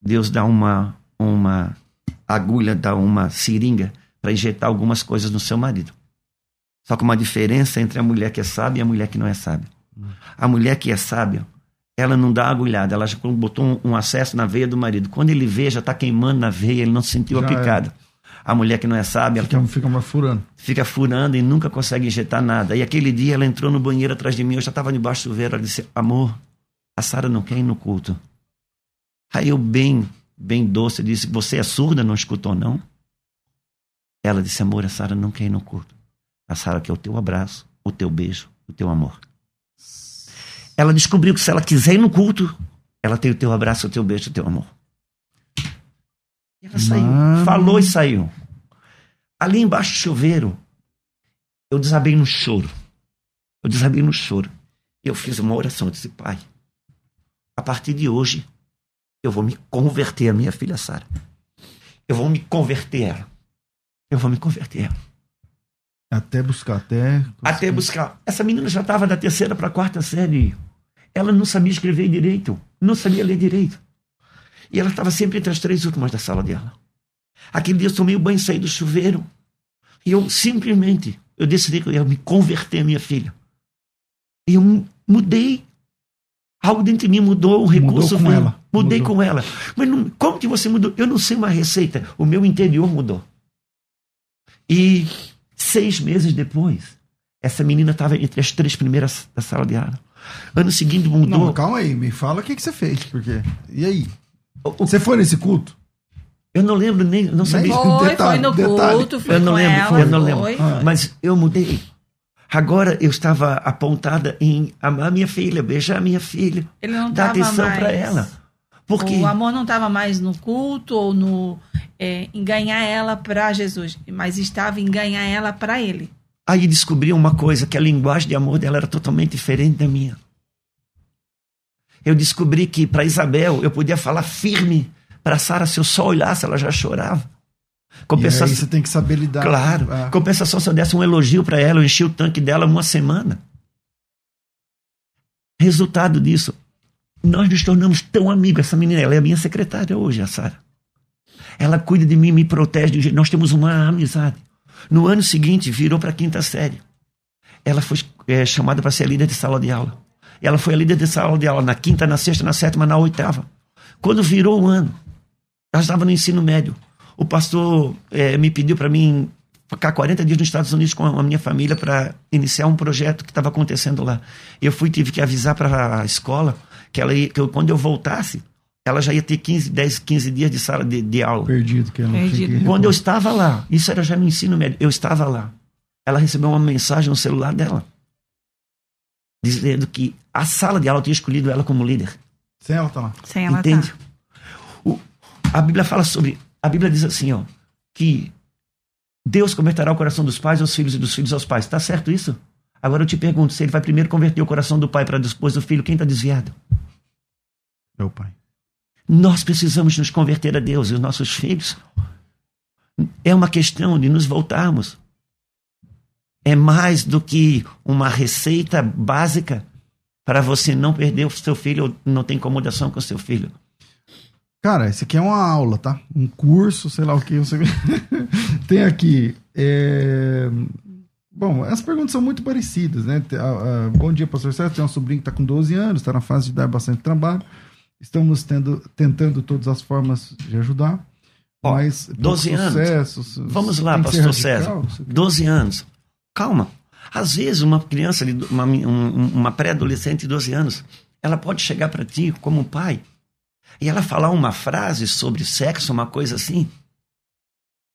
Deus dá uma, uma agulha, dá uma seringa para injetar algumas coisas no seu marido. Só que uma diferença entre a mulher que é sábia e a mulher que não é sábia. A mulher que é sábia, ela não dá agulhada, ela já botou um, um acesso na veia do marido. Quando ele vê, já está queimando na veia, ele não sentiu Já a picada. A mulher que não é sábia, ela Fica, fica mais furando. fica furando e nunca consegue injetar nada. E aquele dia ela entrou no banheiro atrás de mim, eu já estava debaixo do chuveiro, ela disse, amor, a Sara não quer ir no culto. Aí eu bem, bem doce, disse, você é surda, não escutou não? Ela disse, amor, a Sara não quer ir no culto. A Sara quer o teu abraço, o teu beijo, o teu amor. Ela descobriu que se ela quiser ir no culto, ela tem o teu abraço, o teu beijo, o teu amor. E ela saiu, Mano. falou e saiu. Ali embaixo do chuveiro, eu desabei no choro. Eu desabei no choro. E eu fiz uma oração. Eu disse, pai, a partir de hoje, eu vou me converter a minha filha Sara. Eu vou me converter ela. Eu vou me converter ela. Até buscar, até. Até buscar. Essa menina já estava da terceira para a quarta série. Ela não sabia escrever direito, não sabia ler direito. E ela estava sempre entre as três últimas da sala dela. Aquele dia eu tomei o banho e saí do chuveiro. E eu simplesmente, eu decidi que eu ia me converter a minha filha. E eu mu- mudei. Algo dentro de mim mudou, o recurso com veio. ela. Mudei Mudou. com ela. Mas não- como que você mudou? Eu não sei uma receita. O meu interior mudou. E seis meses depois, essa menina estava entre as três primeiras da sala de aula. Ano seguinte mudou. Não, calma aí, me fala o que, que você fez, porque. E aí? O- o- Você foi nesse culto? eu não lembro nem, não sabia. Foi, Detalhe, foi no detalhe. culto, foi Eu não com lembro, ela, eu não lembro. foi. Ah. Mas eu mudei. Agora eu estava apontada em amar minha filha, beijar minha filha, Ele não dar atenção para ela. Porque O amor não estava mais no culto ou no é, em ganhar ela para Jesus, mas estava em ganhar ela para ele. aí descobri uma coisa, que a linguagem de amor dela era totalmente diferente da minha. Eu descobri que para Isabel eu podia falar firme, para Sara se eu só olhasse ela já chorava. E aí Compensação, você tem que saber lidar. Claro. Ah, Compensação, se eu desse um elogio para ela, eu enchi o tanque dela uma semana. Resultado disso, nós nos tornamos tão amigos. Essa menina, ela é a minha secretária hoje, a Sara. Ela cuida de mim, me protege. Nós temos uma amizade. No ano seguinte, virou para a quinta série. Ela foi eh, chamada para ser líder de sala de aula. Ela foi a líder de sala de aula na quinta, na sexta, na sétima, na oitava. Quando virou o ano, ela estava no ensino médio. O pastor eh, me pediu para mim ficar 40 dias nos Estados Unidos com a minha família para iniciar um projeto que estava acontecendo lá. Eu fui tive que avisar para a escola que ela ia, que eu, quando eu voltasse, ela já ia ter 15, 10, 15 dias de sala de, de aula. perdido, que não Perdido. Quando eu estava lá, isso era já no ensino médio, eu estava lá. Ela recebeu uma mensagem no celular dela, dizendo que a sala de aula tinha escolhido ela como líder. Sem ela tá lá. Sem ela Entende? tá. O- a Bíblia fala sobre. A Bíblia diz assim, ó, que Deus converterá o coração dos pais aos filhos e dos filhos aos pais. Está certo isso? Agora eu te pergunto, se ele vai primeiro converter o coração do pai para depois do filho, quem está desviado? Meu pai. Nós precisamos nos converter a Deus e os nossos filhos. É uma questão de nos voltarmos. É mais do que uma receita básica para você não perder o seu filho ou não ter incomodação com o seu filho. Cara, esse aqui é uma aula, tá? Um curso, sei lá o que. Você... Tem aqui. é, Bom, as perguntas são muito parecidas, né? Bom dia, pastor Sérgio. Tem um sobrinho que está com 12 anos, está na fase de dar bastante trabalho. Estamos tendo, tentando todas as formas de ajudar. Ó, mas 12 poucos anos. Vamos lá, pastor César. 12 anos. Calma. Às vezes, uma criança, uma, um- uma pré-adolescente de 12 anos, ela pode chegar para ti como pai e ela falar uma frase sobre sexo, uma coisa assim,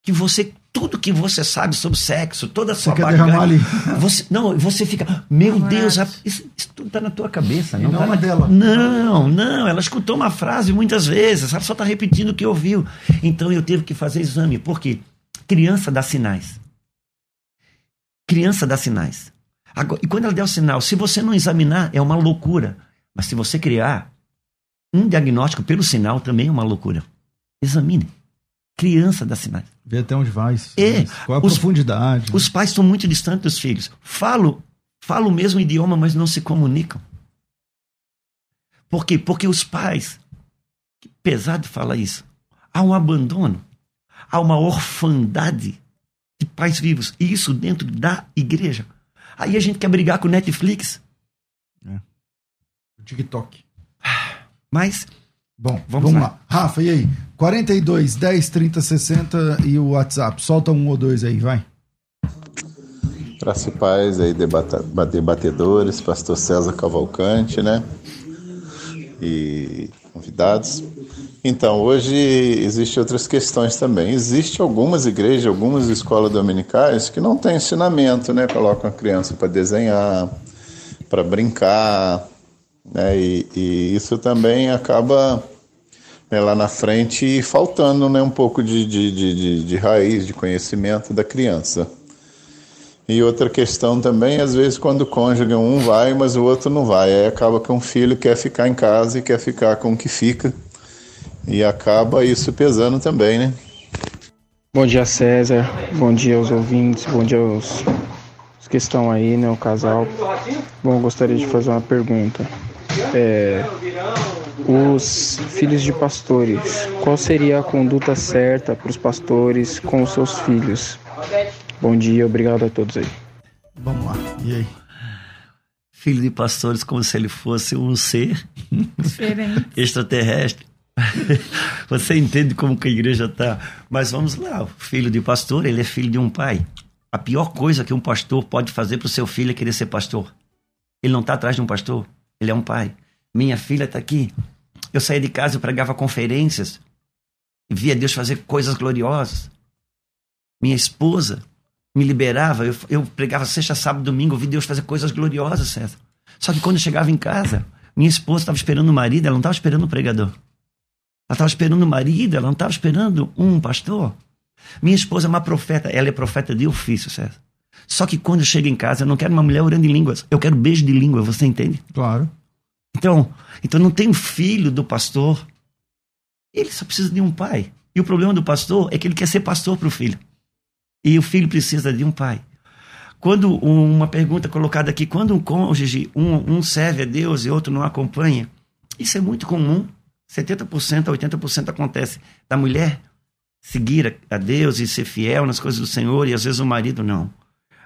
que você, tudo que você sabe sobre sexo, toda a Você sua quer derramar ali. você, não, você fica, meu Namorado. Deus, a- isso, isso tudo está na tua cabeça. E não não tá na na- dela. Não, não, ela escutou uma frase muitas vezes, ela só está repetindo o que ouviu. Então eu tive que fazer exame, porque criança dá sinais. Criança dá sinais. Agora, e quando ela der o sinal, se você não examinar, é uma loucura. Mas se você criar um diagnóstico pelo sinal, também é uma loucura. Examine. Criança dá sinais. Vê até onde vai. É, Qual a os- profundidade. Os pais estão muito distantes dos filhos. Falam, falam o mesmo idioma, mas não se comunicam. Por quê? Porque os pais, que pesado falar isso, há um abandono, há uma orfandade de pais vivos. E isso dentro da igreja. Aí a gente quer brigar com o Netflix. É. TikTok. Mas Bom, vamos, Vamos lá. lá. Rafa, e aí? 42 10 30 60 e o WhatsApp. Solta um ou dois aí, vai. Paz aí, debata- debatedores, pastor César Cavalcante, né? E convidados. Então, hoje existem outras questões também. Existem algumas igrejas, algumas escolas dominicais que não têm ensinamento, né? Colocam a criança para desenhar, para brincar, né? E, e isso também acaba né, lá na frente faltando né, um pouco de, de, de, de, raiz, de conhecimento da criança. E outra questão também, às vezes, quando o cônjuge um vai, mas o outro não vai. Aí acaba que um filho quer ficar em casa e quer ficar com o que fica. E acaba isso pesando também, né? Bom dia, César. Bom dia aos ouvintes. Bom dia aos os que estão aí, né? O casal. Bom, gostaria de fazer uma pergunta. É, os filhos de pastores, qual seria a conduta certa para os pastores com os seus filhos? Bom dia, obrigado a todos aí. Vamos lá. E aí? filho de pastores como se ele fosse um ser Diferente. extraterrestre. Você entende como que a igreja está. Mas vamos lá, o filho de pastor, ele é filho de um pai. A pior coisa que um pastor pode fazer para o seu filho é querer ser pastor. Ele não está atrás de um pastor, ele é um pai. Minha filha está aqui. Eu saía de casa, eu pregava conferências, via Deus fazer coisas gloriosas. Minha esposa me liberava, eu, eu pregava sexta, sábado, domingo, eu vi Deus fazer coisas gloriosas, César. Só que quando eu chegava em casa, minha esposa estava esperando o marido, ela não estava esperando o pregador. Ela estava esperando o marido, ela não estava esperando um pastor. Minha esposa é uma profeta, ela é profeta de ofício, César. Só que quando eu chego em casa, eu não quero uma mulher orando em línguas, eu quero beijo de língua, você entende? Claro. Então, então não tem um filho do pastor. Ele só precisa de um pai. E o problema do pastor é que ele quer ser pastor para o filho. E o filho precisa de um pai. Quando uma pergunta colocada aqui, quando um cônjuge, um, um serve a Deus e outro não acompanha, isso é muito comum. 70% a 80% acontece da mulher seguir a, a Deus e ser fiel nas coisas do Senhor e às vezes o marido não.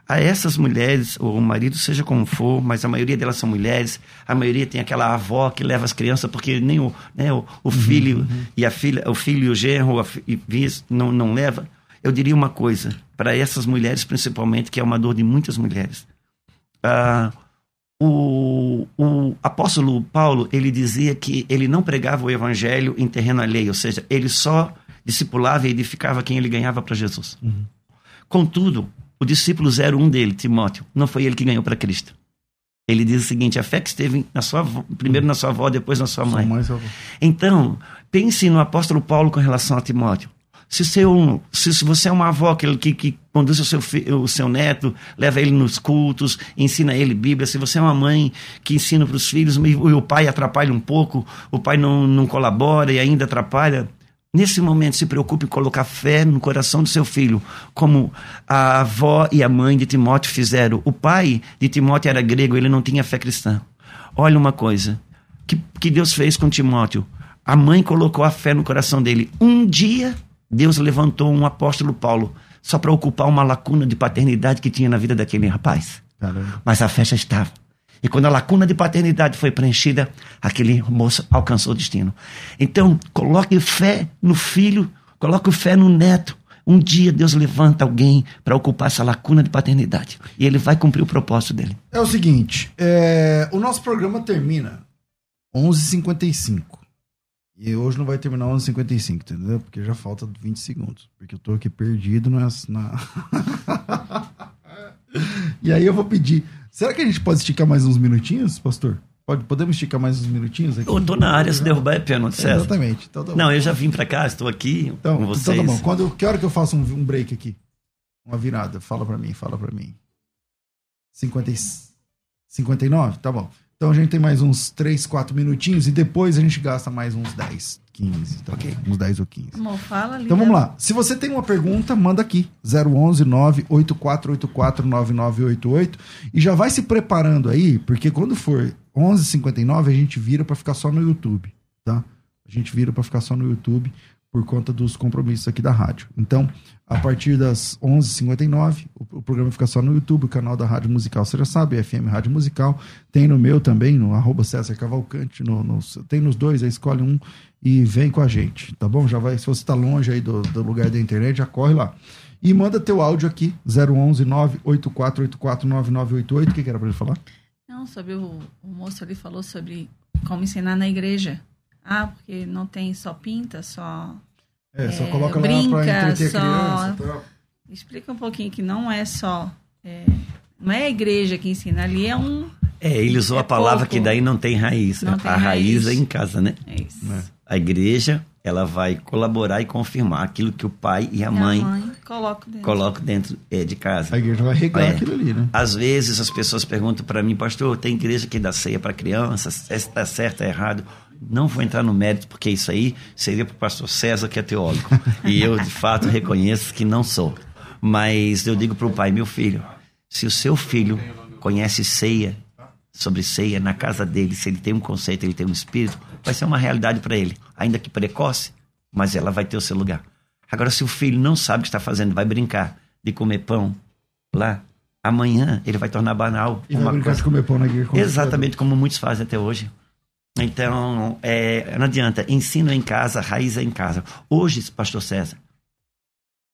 A essas mulheres, ou o marido, seja como for, mas a maioria delas são mulheres, a maioria tem aquela avó que leva as crianças, porque nem o, né, o, o filho e a filha, o filho e o genro a e não, não leva. Eu diria uma coisa, para essas mulheres principalmente, que é uma dor de muitas mulheres. Ah, o, o apóstolo Paulo, ele dizia que ele não pregava o evangelho em terreno alheio, ou seja, ele só discipulava e edificava quem ele ganhava para Jesus. Contudo, o discípulo 01 dele, Timóteo, não foi ele que ganhou para Cristo. Ele diz o seguinte: a fé que esteve na sua, avó- primeiro na sua avó, depois na sua mãe. mãe. Então, pense no apóstolo Paulo com relação a Timóteo. Se, seu, se, você é uma avó que, que, que conduz o seu, o seu neto, leva ele nos cultos, ensina ele Bíblia, se você é uma mãe que ensina para os filhos e o o pai atrapalha um pouco, o pai não, não colabora e ainda atrapalha, nesse momento se preocupe em colocar fé no coração do seu filho, como a avó e a mãe de Timóteo fizeram. O pai de Timóteo era grego, ele não tinha fé cristã. Olha uma coisa, que, que Deus fez com Timóteo. A mãe colocou a fé no coração dele. Um dia, Deus levantou um apóstolo Paulo só para ocupar uma lacuna de paternidade que tinha na vida daquele rapaz. Caramba. Mas a fé já estava. E quando a lacuna de paternidade foi preenchida, aquele moço alcançou o destino. Então, coloque fé no filho, coloque fé no neto. Um dia Deus levanta alguém para ocupar essa lacuna de paternidade. E ele vai cumprir o propósito dele. É o seguinte, é, o nosso programa termina 11h55. E hoje não vai terminar 11h55, entendeu? Porque já falta 20 segundos. Porque eu tô aqui perdido nas, na... e aí eu vou pedir... Será que a gente pode esticar mais uns minutinhos, pastor? Pode, podemos esticar mais uns minutinhos aqui? Eu tô na área, se derrubar é pênalti, César. Exatamente. Então, tá. Não, eu já vim para cá, estou aqui Então, com então vocês. tá bom. Quando, que hora que eu faço um, um break aqui? Uma virada. Fala pra mim, fala pra mim. 50, e- 59? Tá bom. Então a gente tem mais uns 3, 4 minutinhos e depois a gente gasta mais uns 10, 15. Tá ok. Uns 10 ou 15. Amor, fala ali. Então vamos lá. Se você tem uma pergunta, manda aqui. 011 98484 9988 e já vai se preparando aí, porque quando for 11:59 a gente vira pra ficar só no YouTube, tá? A gente vira pra ficar só no YouTube, por conta dos compromissos aqui da rádio. Então, a partir das 11h59, o, o programa fica só no YouTube, o canal da Rádio Musical, você já sabe, FM Rádio Musical. Tem no meu também, no arroba César Cavalcante, no, no, tem nos dois, aí escolhe um e vem com a gente, tá bom? Já vai, se você está longe aí do, do lugar da internet, já corre lá. E manda teu áudio aqui, 011 98484 9988. O que, que era para ele falar? Não, sobre o, o moço ali falou sobre como ensinar na igreja. Ah, porque não tem só pinta, só. É, só É, coloca brinca, lá pra entreter só- criança tal. Explica um pouquinho que não é só. é, não é a igreja que ensina, ali é um. É, ele usou É a palavra pouco. que daí não tem raiz. Não a tem raiz raiz. é em casa, né? É isso. A igreja, ela vai colaborar e confirmar aquilo que o pai e a E mãe, coloca dentro. colocam dentro é, de casa. A igreja vai regar É. aquilo ali, né? Às vezes as pessoas perguntam para mim, pastor, tem igreja que dá ceia para crianças, se está certo, é errado. Não vou entrar no mérito, porque isso aí seria para o pastor César, que é teólogo. E eu, de fato, reconheço que não sou. Mas eu digo para o pai, meu filho, se o seu filho conhece ceia, sobre ceia na casa dele, se ele tem um conceito, ele tem um espírito, vai ser uma realidade para ele, ainda que precoce, mas ela vai ter o seu lugar. Agora, se o filho não sabe o que está fazendo, vai brincar de comer pão lá, amanhã ele vai tornar banal E vai uma brincar coisa. de comer pão na igreja. com Exatamente como muitos fazem até hoje. Então, é, não adianta. Ensino em casa, raiz é em casa. Hoje, pastor César,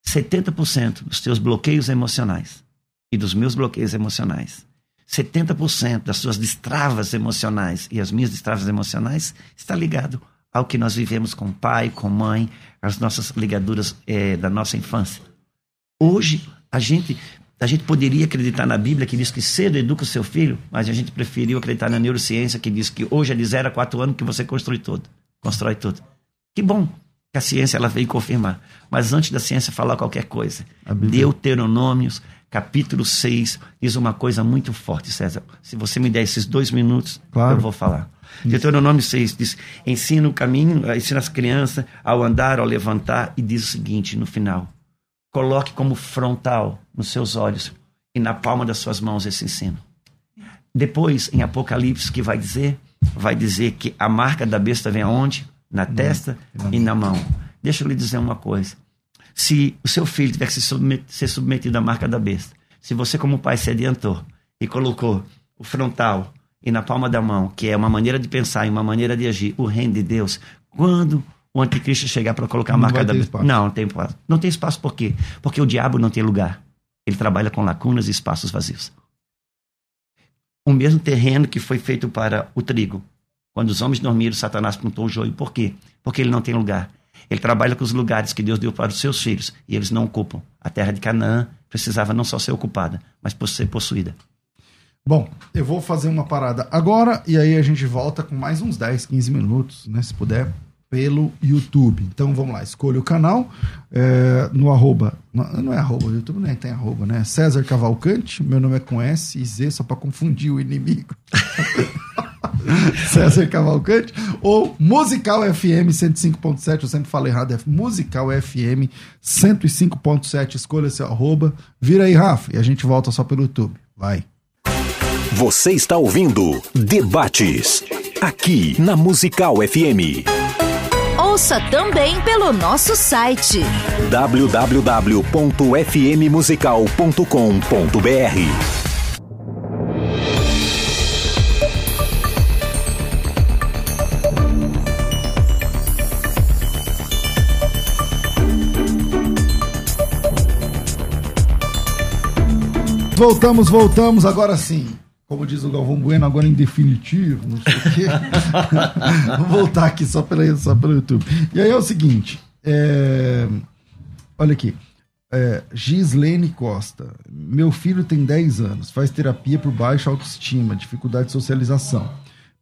70% dos teus bloqueios emocionais e dos meus bloqueios emocionais, 70% das suas destravas emocionais e as minhas destravas emocionais está ligado ao que nós vivemos com pai, com mãe, as nossas ligaduras eh, da nossa infância. Hoje, a gente, a gente poderia acreditar na Bíblia que diz que cedo educa o seu filho, mas a gente preferiu acreditar na neurociência que diz que hoje é de 0 a 4 anos que você constrói tudo. Constrói tudo. Que bom que a ciência ela veio confirmar. Mas antes da ciência falar qualquer coisa, Deuteronômios, capítulo 6, diz uma coisa muito forte, César. Se você me der esses dois minutos, Claro. eu vou falar. Deuteronômio 6 diz: ensina o caminho, ensina as crianças ao andar, ao levantar, e diz o seguinte no final: coloque como frontal nos seus olhos e na palma das suas mãos esse ensino. Depois, em Apocalipse, que vai dizer? Vai dizer que a marca da besta vem aonde? Na testa e na mão. Deixa eu lhe dizer uma coisa. Se o seu filho tiver que se submet- ser submetido à marca da besta, se você, como pai, se adiantou e colocou o frontal e na palma da mão, que é uma maneira de pensar e uma maneira de agir, o reino de Deus, quando o anticristo chegar para colocar a marca da besta. Não, não tem espaço. Não tem espaço por quê? Porque o diabo não tem lugar. Ele trabalha com lacunas e espaços vazios. O mesmo terreno que foi feito para o trigo. Quando os homens dormiram, Satanás plantou o joio. Por quê? Porque ele não tem lugar. Ele trabalha com os lugares que Deus deu para os seus filhos e eles não ocupam. A terra de Canaã precisava não só ser ocupada, mas ser possuída. Bom, eu vou fazer uma parada agora e aí a gente volta com mais uns 10, 15 minutos, né? Se puder, pelo YouTube. Então vamos lá, escolha o canal é, no arroba. Não, não é arroba, YouTube nem tem arroba, né? César Cavalcante, meu nome é com S e Z, só para confundir o inimigo. César Cavalcante, ou Musical FM 105.7, eu sempre falo errado, é Musical FM 105.7, escolha seu arroba, vira aí, Rafa, e a gente volta só pelo YouTube. Vai. Você está ouvindo Debates, aqui na Musical FM. Ouça também pelo nosso site www.fmmusical.com.br. Voltamos, voltamos, agora sim. Como diz o Galvão Bueno, agora em definitivo, não sei o quê. Vamos voltar aqui só, pela, só pelo YouTube. E aí é o seguinte, é, olha aqui. É, Gislene Costa. Meu filho tem 10 anos, faz terapia por baixa autoestima, dificuldade de socialização.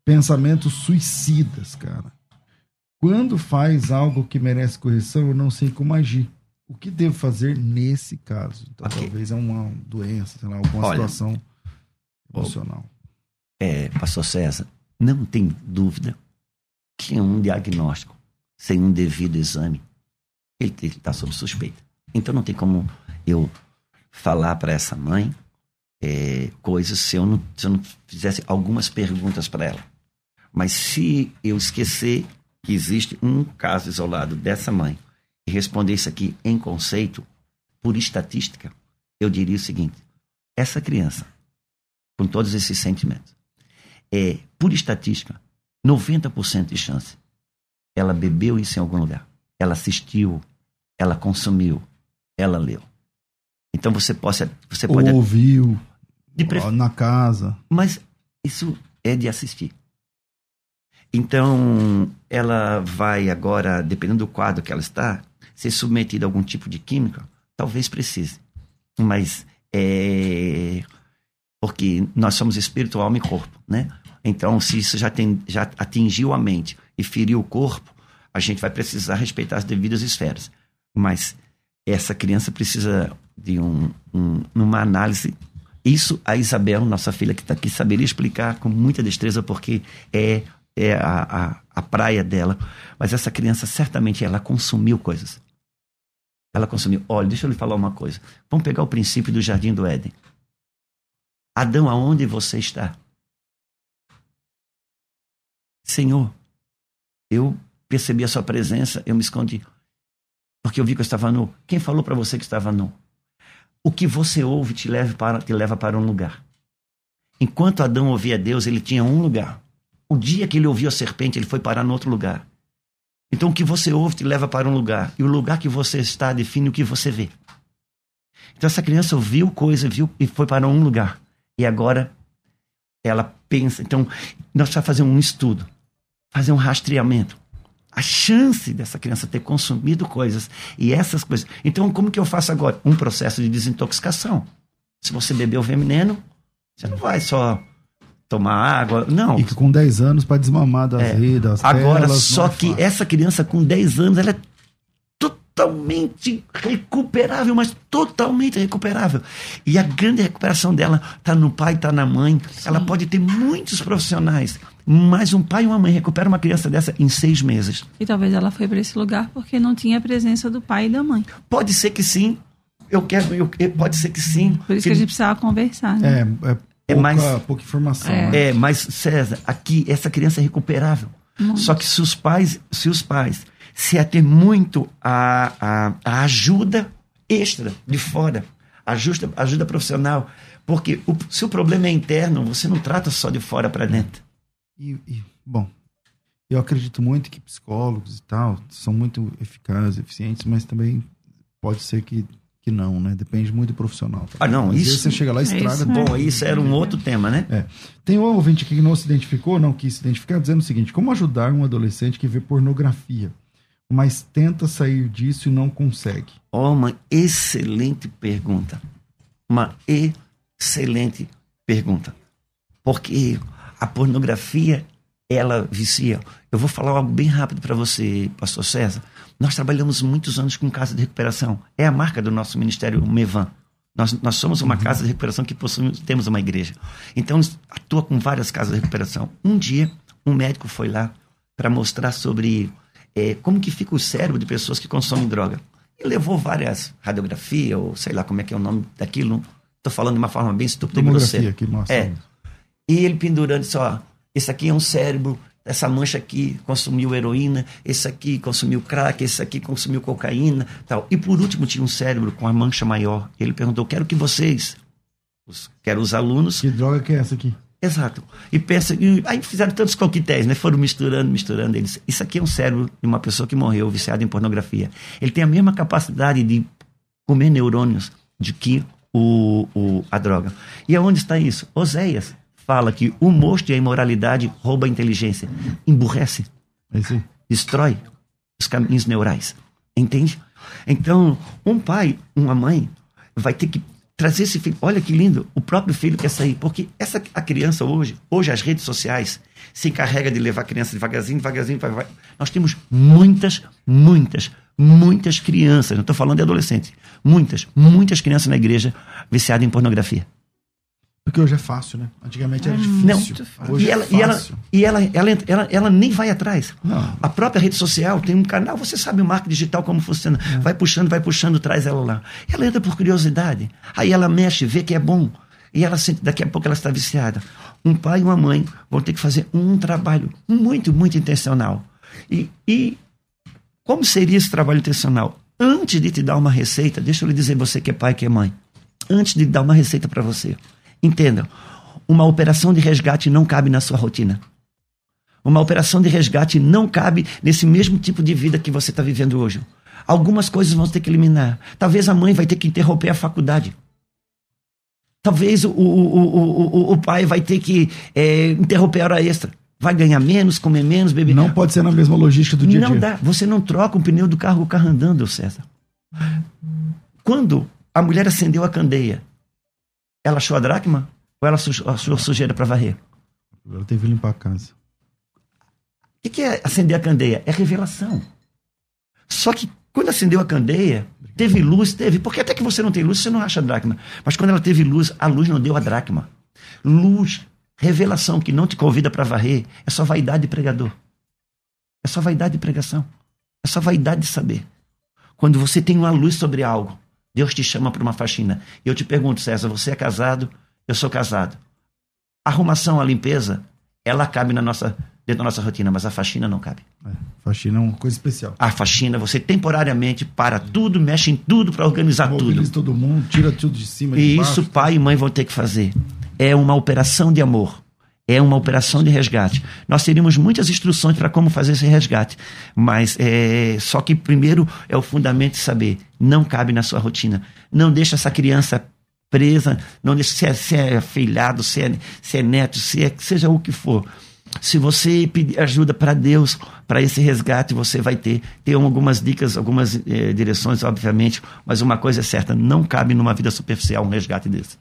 Pensamentos suicidas, cara. Quando faz algo que merece correção, eu não sei como agir. O que devo fazer nesse caso? Então, Ok. talvez é uma doença, sei lá, alguma Olha, situação emocional. É, Pastor César, não tem dúvida que um diagnóstico sem um devido exame, ele está sob suspeita. Então não tem como eu falar para essa mãe é, coisas se eu, não, se eu não fizesse algumas perguntas para ela. Mas se eu esquecer, que existe um caso isolado dessa mãe e responder isso aqui em conceito, por estatística, eu diria o seguinte: essa criança, com todos esses sentimentos, é, por estatística, 90% de chance. Ela bebeu isso em algum lugar. Ela assistiu, ela consumiu, ela leu. Então você, possa, você pode. Ouviu pref... na casa. Mas isso é de assistir. Então, ela vai agora, dependendo do quadro que ela está, ser submetida a algum tipo de química, talvez precise. Mas é. Porque nós somos espírito, alma e corpo, né? Então, se isso já, tem, já atingiu a mente e feriu o corpo, a gente vai precisar respeitar as devidas esferas. Mas essa criança precisa de um, um, uma análise. Isso a Isabel, nossa filha que está aqui, saberia explicar com muita destreza, porque é, é a, a, a praia dela. Mas essa criança certamente ela consumiu coisas. Ela consumiu. Olha, deixa eu lhe falar uma coisa. Vamos pegar o princípio do jardim do Éden. Adão, aonde você está? Senhor, eu percebi a sua presença, eu me escondi. Porque eu vi que eu estava nu. Quem falou para você que estava nu? O que você ouve te leva, para, te leva para um lugar. Enquanto Adão ouvia Deus, ele tinha um lugar. O dia que ele ouviu a serpente, ele foi parar no outro lugar. Então o que você ouve te leva para um lugar. E o lugar que você está define o que você vê. Então essa criança ouviu coisa, viu e foi para um lugar. E agora ela pensa. Então nós vamos fazer um estudo, fazer um rastreamento. A chance dessa criança ter consumido coisas e essas coisas. Então como que eu faço agora? Um processo de desintoxicação. Se você bebeu veneno, você não vai só tomar água. Não. E que com 10 anos para desmamar das É. redes, Agora, telas, só não é que fácil. essa criança com 10 anos, ela é totalmente recuperável, mas totalmente recuperável. E a grande recuperação dela está no pai, está na mãe. Ela pode ter muitos profissionais, mas um pai e uma mãe recupera uma criança dessa em seis meses. E talvez ela foi para esse lugar porque não tinha a presença do pai e da mãe. Pode ser que sim. Eu quero, eu, pode ser que sim. Por isso que a gente precisava conversar, né? É, é, pouca, É mais- pouca informação. É. né? É, mas César, aqui essa criança é recuperável. Só que se os pais, se os pais se ater muito à, à, à ajuda extra de fora, ajuda, ajuda profissional, porque o- se o problema é interno, você não trata só de fora para dentro. E, e, bom, eu acredito muito que psicólogos e tal são muito eficazes, eficientes, mas também pode ser que, que não, né? Depende muito do profissional. Ah, não, Às vezes isso- você chega lá e É estraga isso, tudo. Bom, isso era um outro tema, né? É. Tem um ouvinte aqui que não se identificou, não quis se identificar, dizendo o seguinte: como ajudar um adolescente que vê pornografia, mas tenta sair disso e não consegue? Ó, uma excelente pergunta. Uma excelente pergunta. Porque a pornografia, ela vicia. Eu vou falar algo bem rápido para você, pastor César. Nós trabalhamos muitos anos com casa de recuperação. É a marca do nosso ministério Mevan. Nós, nós somos uma casa de recuperação que possuímos, temos uma igreja. Então, atua com várias casas de recuperação. Um dia, um médico foi lá para mostrar sobre eh, como que fica o cérebro de pessoas que consomem droga. E levou várias radiografias, ou sei lá como é que é o nome daquilo. Estou falando de uma forma bem estúpida e grosseira. que mostra. É. E ele pendurando disse, ó, esse aqui é um cérebro, essa mancha aqui consumiu heroína, esse aqui consumiu crack, esse aqui consumiu cocaína, tal. E por último tinha um cérebro com a mancha maior. Ele perguntou, quero que vocês, os, quero os alunos, Que droga que é essa aqui? Exato. E pensa, e aí fizeram tantos coquetéis, né? Foram misturando, misturando eles. Isso aqui é um cérebro de uma pessoa que morreu viciada em pornografia. Ele tem a mesma capacidade de comer neurônios de que o, o, a droga. E aonde está isso? Oséias fala que o mosto e a imoralidade rouba a inteligência, emburrece, É aí. destrói os caminhos neurais. Entende? Então, um pai, uma mãe, vai ter que trazer esse filho. Olha que lindo, o próprio filho quer sair. Porque essa, a criança hoje, hoje as redes sociais se encarrega de levar a criança devagarzinho, devagarzinho, devagarzinho. Nós temos muitas, muitas, muitas crianças, não estou falando de adolescentes, muitas, muitas crianças na igreja viciadas em pornografia. Porque hoje é fácil, né? Antigamente era Não. difícil. Hoje E, ela, é e, ela, fácil. e ela, ela, ela, ela nem vai atrás. Não. A própria rede social tem um canal, você sabe o marketing digital como funciona. Vai puxando, vai puxando, traz ela lá. Ela entra por curiosidade. Aí ela mexe, vê que é bom. E ela sente, daqui a pouco ela está viciada. Um pai e uma mãe vão ter que fazer um trabalho muito, muito intencional. E, e como seria esse trabalho intencional? Antes de te dar uma receita, deixa eu lhe dizer, você que é pai, que é mãe, antes de dar uma receita para você, entenda, uma operação de resgate não cabe na sua rotina. Uma operação de resgate não cabe nesse mesmo tipo de vida que você está vivendo hoje. Algumas coisas vão ter que eliminar. Talvez a mãe vai ter que interromper a faculdade. Talvez o, o, o, o, pai vai ter que é, interromper a hora extra. Vai ganhar menos, comer menos, beber. Não pode ser na mesma logística do dia a dia. Não dá. Você não troca o pneu do carro, o carro andando, César. Quando a mulher acendeu a candeia, ela achou a dracma ou ela achou sujeira para varrer? Ela teve que limpar a casa. O que é acender a candeia? É revelação. Só que quando acendeu a candeia, teve luz, teve. Porque até que você não tem luz, você não acha a dracma. Mas quando ela teve luz, a luz não deu a dracma. Luz, revelação que não te convida para varrer, é só vaidade de pregador. É só vaidade de pregação. É só vaidade de saber. Quando você tem uma luz sobre algo, Deus te chama para uma faxina. E eu te pergunto, César, você é casado? Eu sou casado. A arrumação, a limpeza, ela cabe na nossa dentro da nossa rotina, mas a faxina não cabe. É, faxina é uma coisa especial. A faxina, você temporariamente para tudo, mexe em tudo para organizar Mobiliza tudo. todo mundo, tira tudo de cima. E isso pai e mãe vão ter que fazer. É uma operação de amor. É uma operação de resgate. Nós teríamos muitas instruções para como fazer esse resgate, mas é, só que primeiro é o fundamento de saber, não cabe na sua rotina. Não deixa essa criança presa, não deixa se é, se é filhado, se é, se é neto, se é, seja o que for se você pedir ajuda para Deus para esse resgate, você vai ter. Tem algumas dicas, algumas eh, direções, obviamente, mas uma coisa é certa: não cabe numa vida superficial um resgate desse.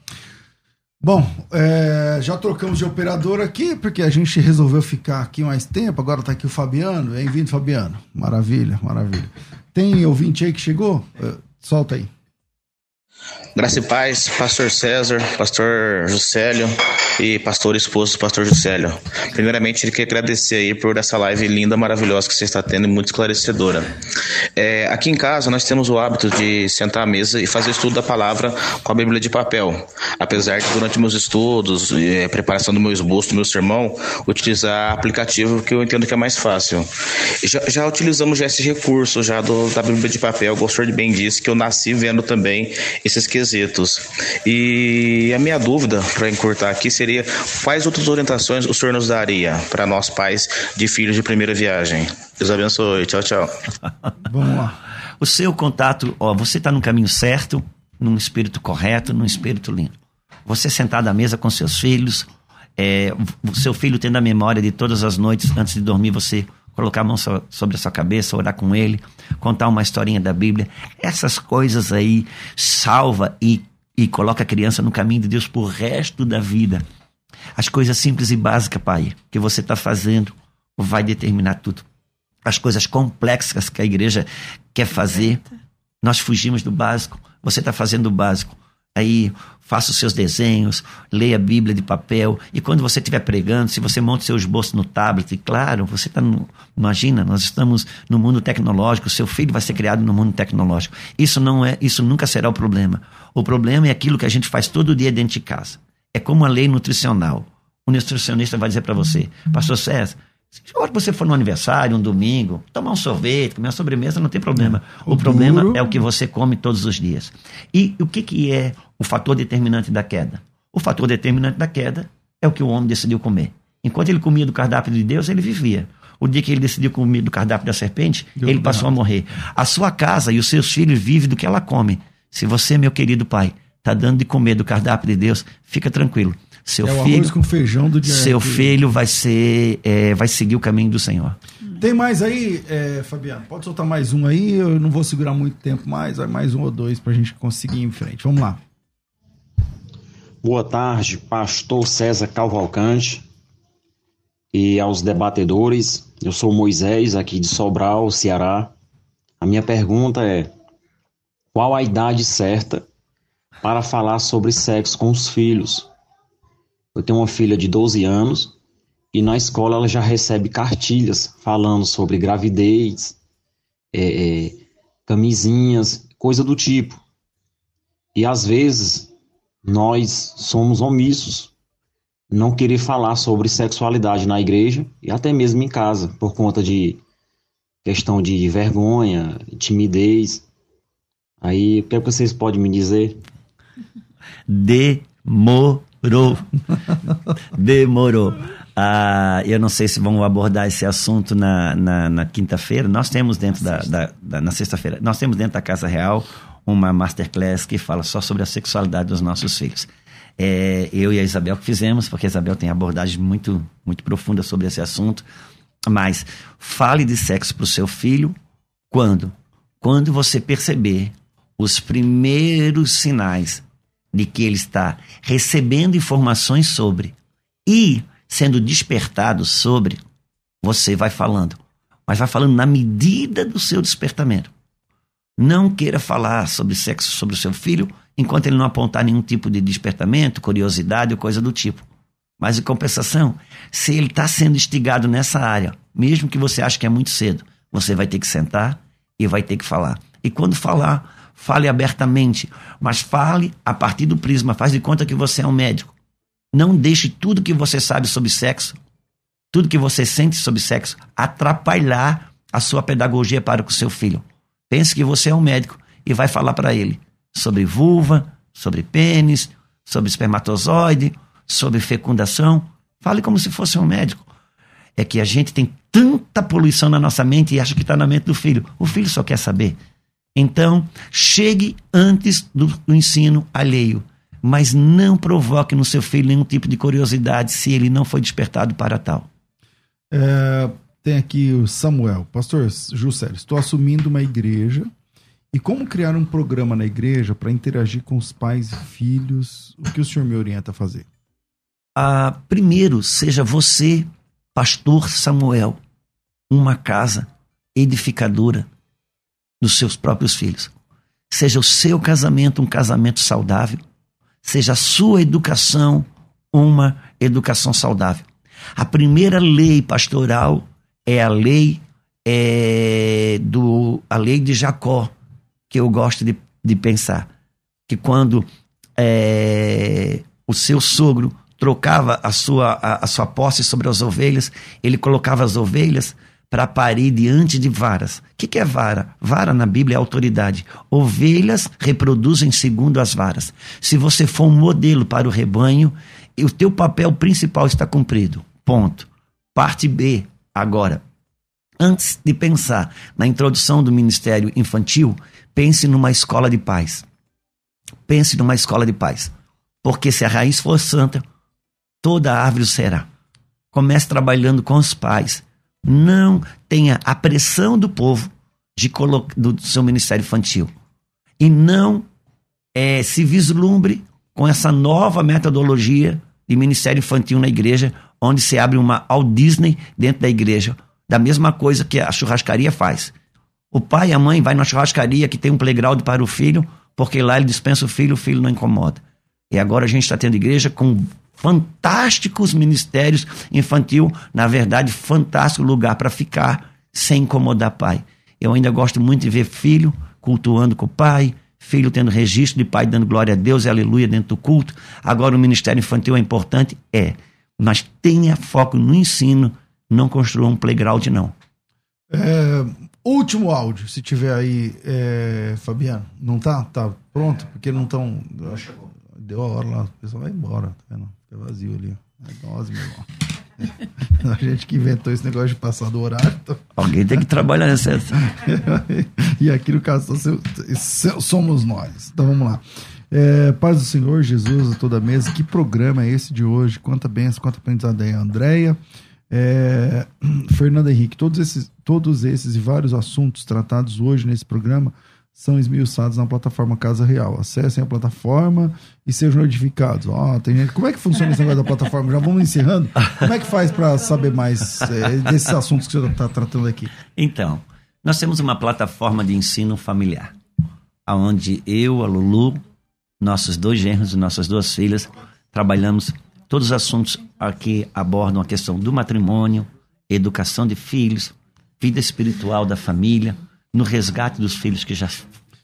Bom, é, já trocamos de operador aqui, porque a gente resolveu ficar aqui mais tempo. Agora está aqui o Fabiano. Bem-vindo, Fabiano. Maravilha, maravilha. Tem ouvinte aí que chegou? Uh, solta aí. Graça e paz, pastor César, pastor Juscelio e pastor esposo pastor Juscelio. Primeiramente, ele quer agradecer aí por essa live linda, maravilhosa que você está tendo e muito esclarecedora. É, aqui em casa, nós temos o hábito de sentar à mesa e fazer estudo da palavra com a Bíblia de papel. Apesar de, durante meus estudos e preparação do meu esboço, do meu sermão, utilizar aplicativo que eu entendo que é mais fácil. Já, já utilizamos já esse recurso já do, da Bíblia de papel. O pastor bem disse que eu nasci vendo também esses quesitos. E a minha dúvida, para encurtar aqui, seria quais outras orientações o senhor nos daria para nós pais de filhos de primeira viagem? Deus abençoe. Tchau, tchau. Vamos lá. O seu contato, ó, você está no caminho certo, num espírito correto, num espírito lindo. Você sentado à mesa com seus filhos, é, o seu filho tendo a memória de todas as noites antes de dormir, você colocar a mão sobre a sua cabeça, orar com ele, contar uma historinha da Bíblia. Essas coisas aí salva e, e coloca a criança no caminho de Deus por resto da vida. As coisas simples e básicas, pai, que você está fazendo vai determinar tudo. As coisas complexas que a igreja quer fazer, nós fugimos do básico. Você está fazendo o básico. Aí faça os seus desenhos, leia a Bíblia de papel. E quando você estiver pregando, se você monta seu esboço no tablet, claro, você está. Imagina, nós estamos no mundo tecnológico, seu filho vai ser criado no mundo tecnológico. Isso não é, isso nunca será o problema. O problema é aquilo que a gente faz todo dia dentro de casa. É como a lei nutricional. O nutricionista vai dizer para você, Pastor César, se você for no aniversário, um domingo, tomar um sorvete, comer uma sobremesa, não tem problema. O, o problema duro... é o que você come todos os dias. E o que, que é o fator determinante da queda? O fator determinante da queda é o que o homem decidiu comer. Enquanto ele comia do cardápio de Deus, ele vivia. O dia que ele decidiu comer do cardápio da serpente, Deu ele passou a morrer. A sua casa e os seus filhos vivem do que ela come. Se você, meu querido pai, está dando de comer do cardápio de Deus, fica tranquilo. Seu é filho, com feijão do dia Seu filho vai ser, é, vai seguir o caminho do Senhor. Tem mais aí, é, Fabiano? Pode soltar mais um aí. Eu não vou segurar muito tempo mais. Vai mais um ou dois para a gente conseguir ir em frente. Vamos lá. Boa tarde, Pastor César Cavalcante e aos debatedores. Eu sou Moisés, aqui de Sobral, Ceará. A minha pergunta é: qual a idade certa para falar sobre sexo com os filhos? Eu tenho uma filha de 12 anos e na escola ela já recebe cartilhas falando sobre gravidez, é, é, camisinhas, coisa do tipo. E às vezes nós somos omissos, não querer falar sobre sexualidade na igreja e até mesmo em casa, por conta de questão de vergonha, timidez. Aí, o que, é que vocês podem me dizer? Demorou. Demorou. Ah, eu não sei se vão abordar esse assunto na, na, na quinta-feira. Nós temos dentro da, da, da na sexta-feira, nós temos dentro da Casa Real uma masterclass que fala só sobre a sexualidade dos nossos filhos. É, eu e a Isabel que fizemos, porque a Isabel tem abordagem muito, muito profunda sobre esse assunto. Mas fale de sexo para o seu filho quando? Quando você perceber os primeiros sinais de que ele está recebendo informações sobre e sendo despertado sobre, você vai falando. Mas vai falando na medida do seu despertamento. Não queira falar sobre sexo sobre o seu filho enquanto ele não apontar nenhum tipo de despertamento, curiosidade ou coisa do tipo. Mas em compensação, se ele está sendo instigado nessa área, mesmo que você ache que é muito cedo, você vai ter que sentar e vai ter que falar. E quando falar, fale abertamente, mas fale a partir do prisma, faz de conta que você é um médico. Não deixe tudo que você sabe sobre sexo, tudo que você sente sobre sexo, atrapalhar a sua pedagogia para com seu filho. Pense que você é um médico e vai falar para ele sobre vulva, sobre pênis, sobre espermatozoide, sobre fecundação. Fale como se fosse um médico. É que a gente tem tanta poluição na nossa mente e acha que está na mente do filho. O filho só quer saber. Então, chegue antes do, do ensino alheio, mas não provoque no seu filho nenhum tipo de curiosidade se ele não foi despertado para tal. É, tem aqui o Samuel. Pastor Juscelio, estou assumindo uma igreja e como criar um programa na igreja para interagir com os pais e filhos? O que o senhor me orienta a fazer? Ah, primeiro, seja você, pastor Samuel, uma casa edificadora dos seus próprios filhos. Seja o seu casamento um casamento saudável. Seja a sua educação uma educação saudável. A primeira lei pastoral é a lei é, do a lei de Jacó, que eu gosto de, de pensar. Que quando é, o seu sogro trocava a sua, a, a, sua posse sobre as ovelhas, ele colocava as ovelhas para parir diante de varas. O que, que é vara? Vara na Bíblia é autoridade. Ovelhas reproduzem segundo as varas. Se você for um modelo para o rebanho, o teu papel principal está cumprido. Ponto. Parte B, agora. Antes de pensar na introdução do ministério infantil, pense numa escola de paz. Pense numa escola de paz. Porque se a raiz for santa, toda árvore será. Comece trabalhando com os pais. Não tenha a pressão do povo de do seu ministério infantil. E não é, se vislumbre com essa nova metodologia de ministério infantil na igreja, onde se abre uma All Disney dentro da igreja, da mesma coisa que a churrascaria faz. O pai e a mãe vai na churrascaria que tem um playground para o filho, porque lá ele dispensa o filho, o filho não incomoda. E agora a gente está tendo igreja com fantásticos ministérios infantil, na verdade, fantástico lugar para ficar sem incomodar pai. Eu ainda gosto muito de ver filho cultuando com o pai, filho tendo registro de pai dando glória a Deus e aleluia dentro do culto. Agora o ministério infantil é importante? É. Mas tenha foco no ensino, não construa um playground, não. É, Último áudio, se tiver aí, é, Fabiano. Não tá? Tá pronto? Porque não estão. Deu a hora lá, o pessoal vai embora, tá vendo? Fica vazio ali. É nós, meu irmão. A gente que inventou esse negócio de passar do horário. Então... Alguém tem que trabalhar nessa. e aqui no caso somos nós. Então vamos lá. É, paz do Senhor Jesus a toda mesa. Que programa é esse de hoje? Quanta bênção, quanta aprendizado aí, Andréia. É, Fernando Henrique, todos esses, todos esses e vários assuntos tratados hoje nesse programa são esmiuçados na plataforma Casa Real. Acessem a plataforma e sejam notificados. Ó, oh, tem gente. Como é que funciona esse negócio da plataforma? Já vamos encerrando. Como é que faz para saber mais é, desses assuntos que você está tratando aqui? Então, nós temos uma plataforma de ensino familiar, onde eu, a Lulu, nossos dois genros e nossas duas filhas trabalhamos Todos os assuntos aqui abordam a questão do matrimônio, educação de filhos, vida espiritual da família, no resgate dos filhos que já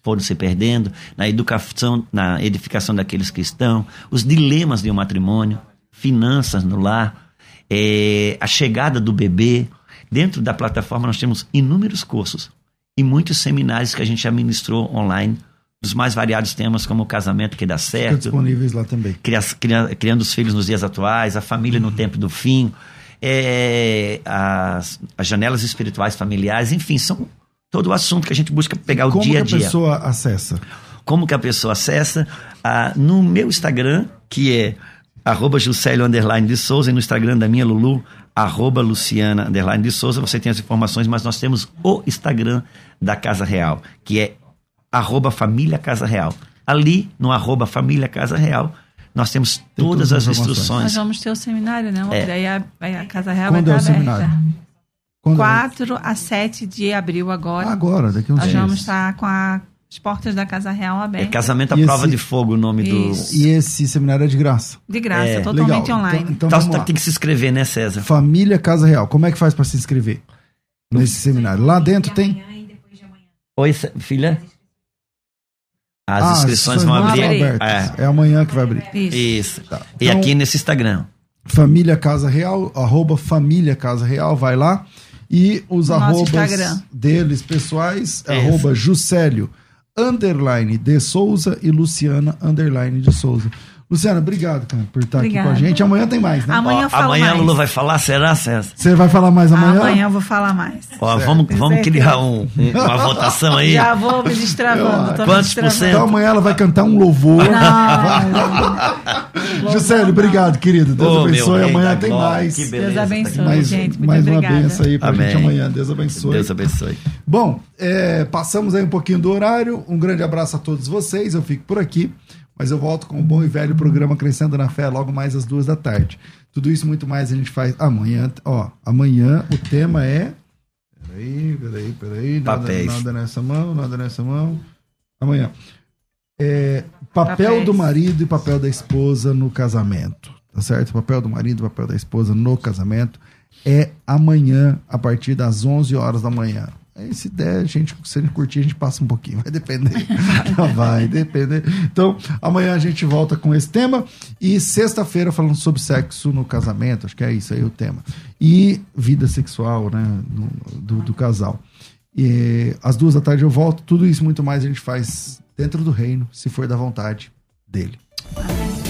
foram se perdendo, na educação, na edificação daqueles que estão, os dilemas de um matrimônio, finanças no lar, é, a chegada do bebê. Dentro da plataforma nós temos inúmeros cursos e muitos seminários que a gente já ministrou online dos mais variados temas como o casamento que dá certo, Estão disponíveis lá também. cria- cria- criando os filhos nos dias atuais, a família no tempo do fim, é, as, as janelas espirituais familiares, enfim, são todo o assunto que a gente busca pegar o Como dia a que a dia. pessoa acessa? Como que a pessoa acessa? Ah, no meu Instagram, que é arroba Juscelio underline de Souza, e no Instagram da minha Lulu, arroba Luciana underline de Souza, você tem as informações, mas nós temos o Instagram da Casa Real, que é arroba Família Casa Real. Ali, no arroba Família Casa Real, nós temos Tem todas todas as as instruções. Nós vamos ter o seminário, né? É. Daí a, aí a Casa Real Quando vai é o estar aberta. seminário? Quando 4 a 7 de abril agora. Agora, daqui a uns Nós dias. vamos estar com a- as portas da Casa Real É abertas. Casamento à E Prova esse- de Fogo, o nome Isso. E esse seminário é de graça. De graça, É. totalmente Legal. online. Então, então do. lá. tem que se inscrever, né, César? Família Casa Real. Como é que faz para se inscrever nesse seminário? Lá dentro tem. Oi, Cé- filha? As Ah, inscrições vão abrir. abrir. abertas. É. amanhã que vai abrir. Isso. Isso. Tá. E Então- aqui nesse Instagram. Família Casa Real, arroba Família Casa Real, vai lá. E os nosso arrobas Instagram. deles pessoais, Isso. arroba Juscelio, underline de Souza e Luciana, underline de Souza. Luciana, obrigado, cara, por estar aqui com a Obrigada. gente. Amanhã tem mais, né? Amanhã Ó, eu falo amanhã mais. a Lulu vai falar, será, César? Você vai falar mais amanhã? Amanhã eu vou falar mais. Ó, vamos, vamos criar um- um- uma votação aí. Já vou me destravando. tô Quantos por destravando. cento? Então amanhã ela vai cantar um louvor. Não, Juscelio, obrigado, querido. Deus abençoe. Amanhã tem glória, mais. que beleza. Deus abençoe, Mais, gente. Muito mais uma obrigada. benção aí pra Amém. gente amanhã. Deus abençoe. Deus abençoe. Bom, é, passamos aí um pouquinho do horário. Um grande abraço a todos vocês. Eu fico por aqui, mas eu volto com o bom e velho programa Crescendo na Fé logo mais às duas da tarde. Tudo isso e muito mais a gente faz amanhã. Ó, amanhã o tema é. Peraí, peraí, peraí. Nada, Papéis. nada nessa mão, nada nessa mão. Amanhã. É, papel Papéis. do marido e papel da esposa no casamento. Tá certo? Papel do marido e papel da esposa no casamento é amanhã, a partir das 11 horas da manhã. Aí, se der, a gente, se gente curtir, a gente passa um pouquinho. Vai depender. Vai depender. Então, amanhã a gente volta com esse tema. E sexta-feira, falando sobre sexo no casamento. Acho que é isso aí o tema. E vida sexual, né? do, do casal. E às duas da tarde eu volto. Tudo isso muito mais a gente faz dentro do reino, se for da vontade dele.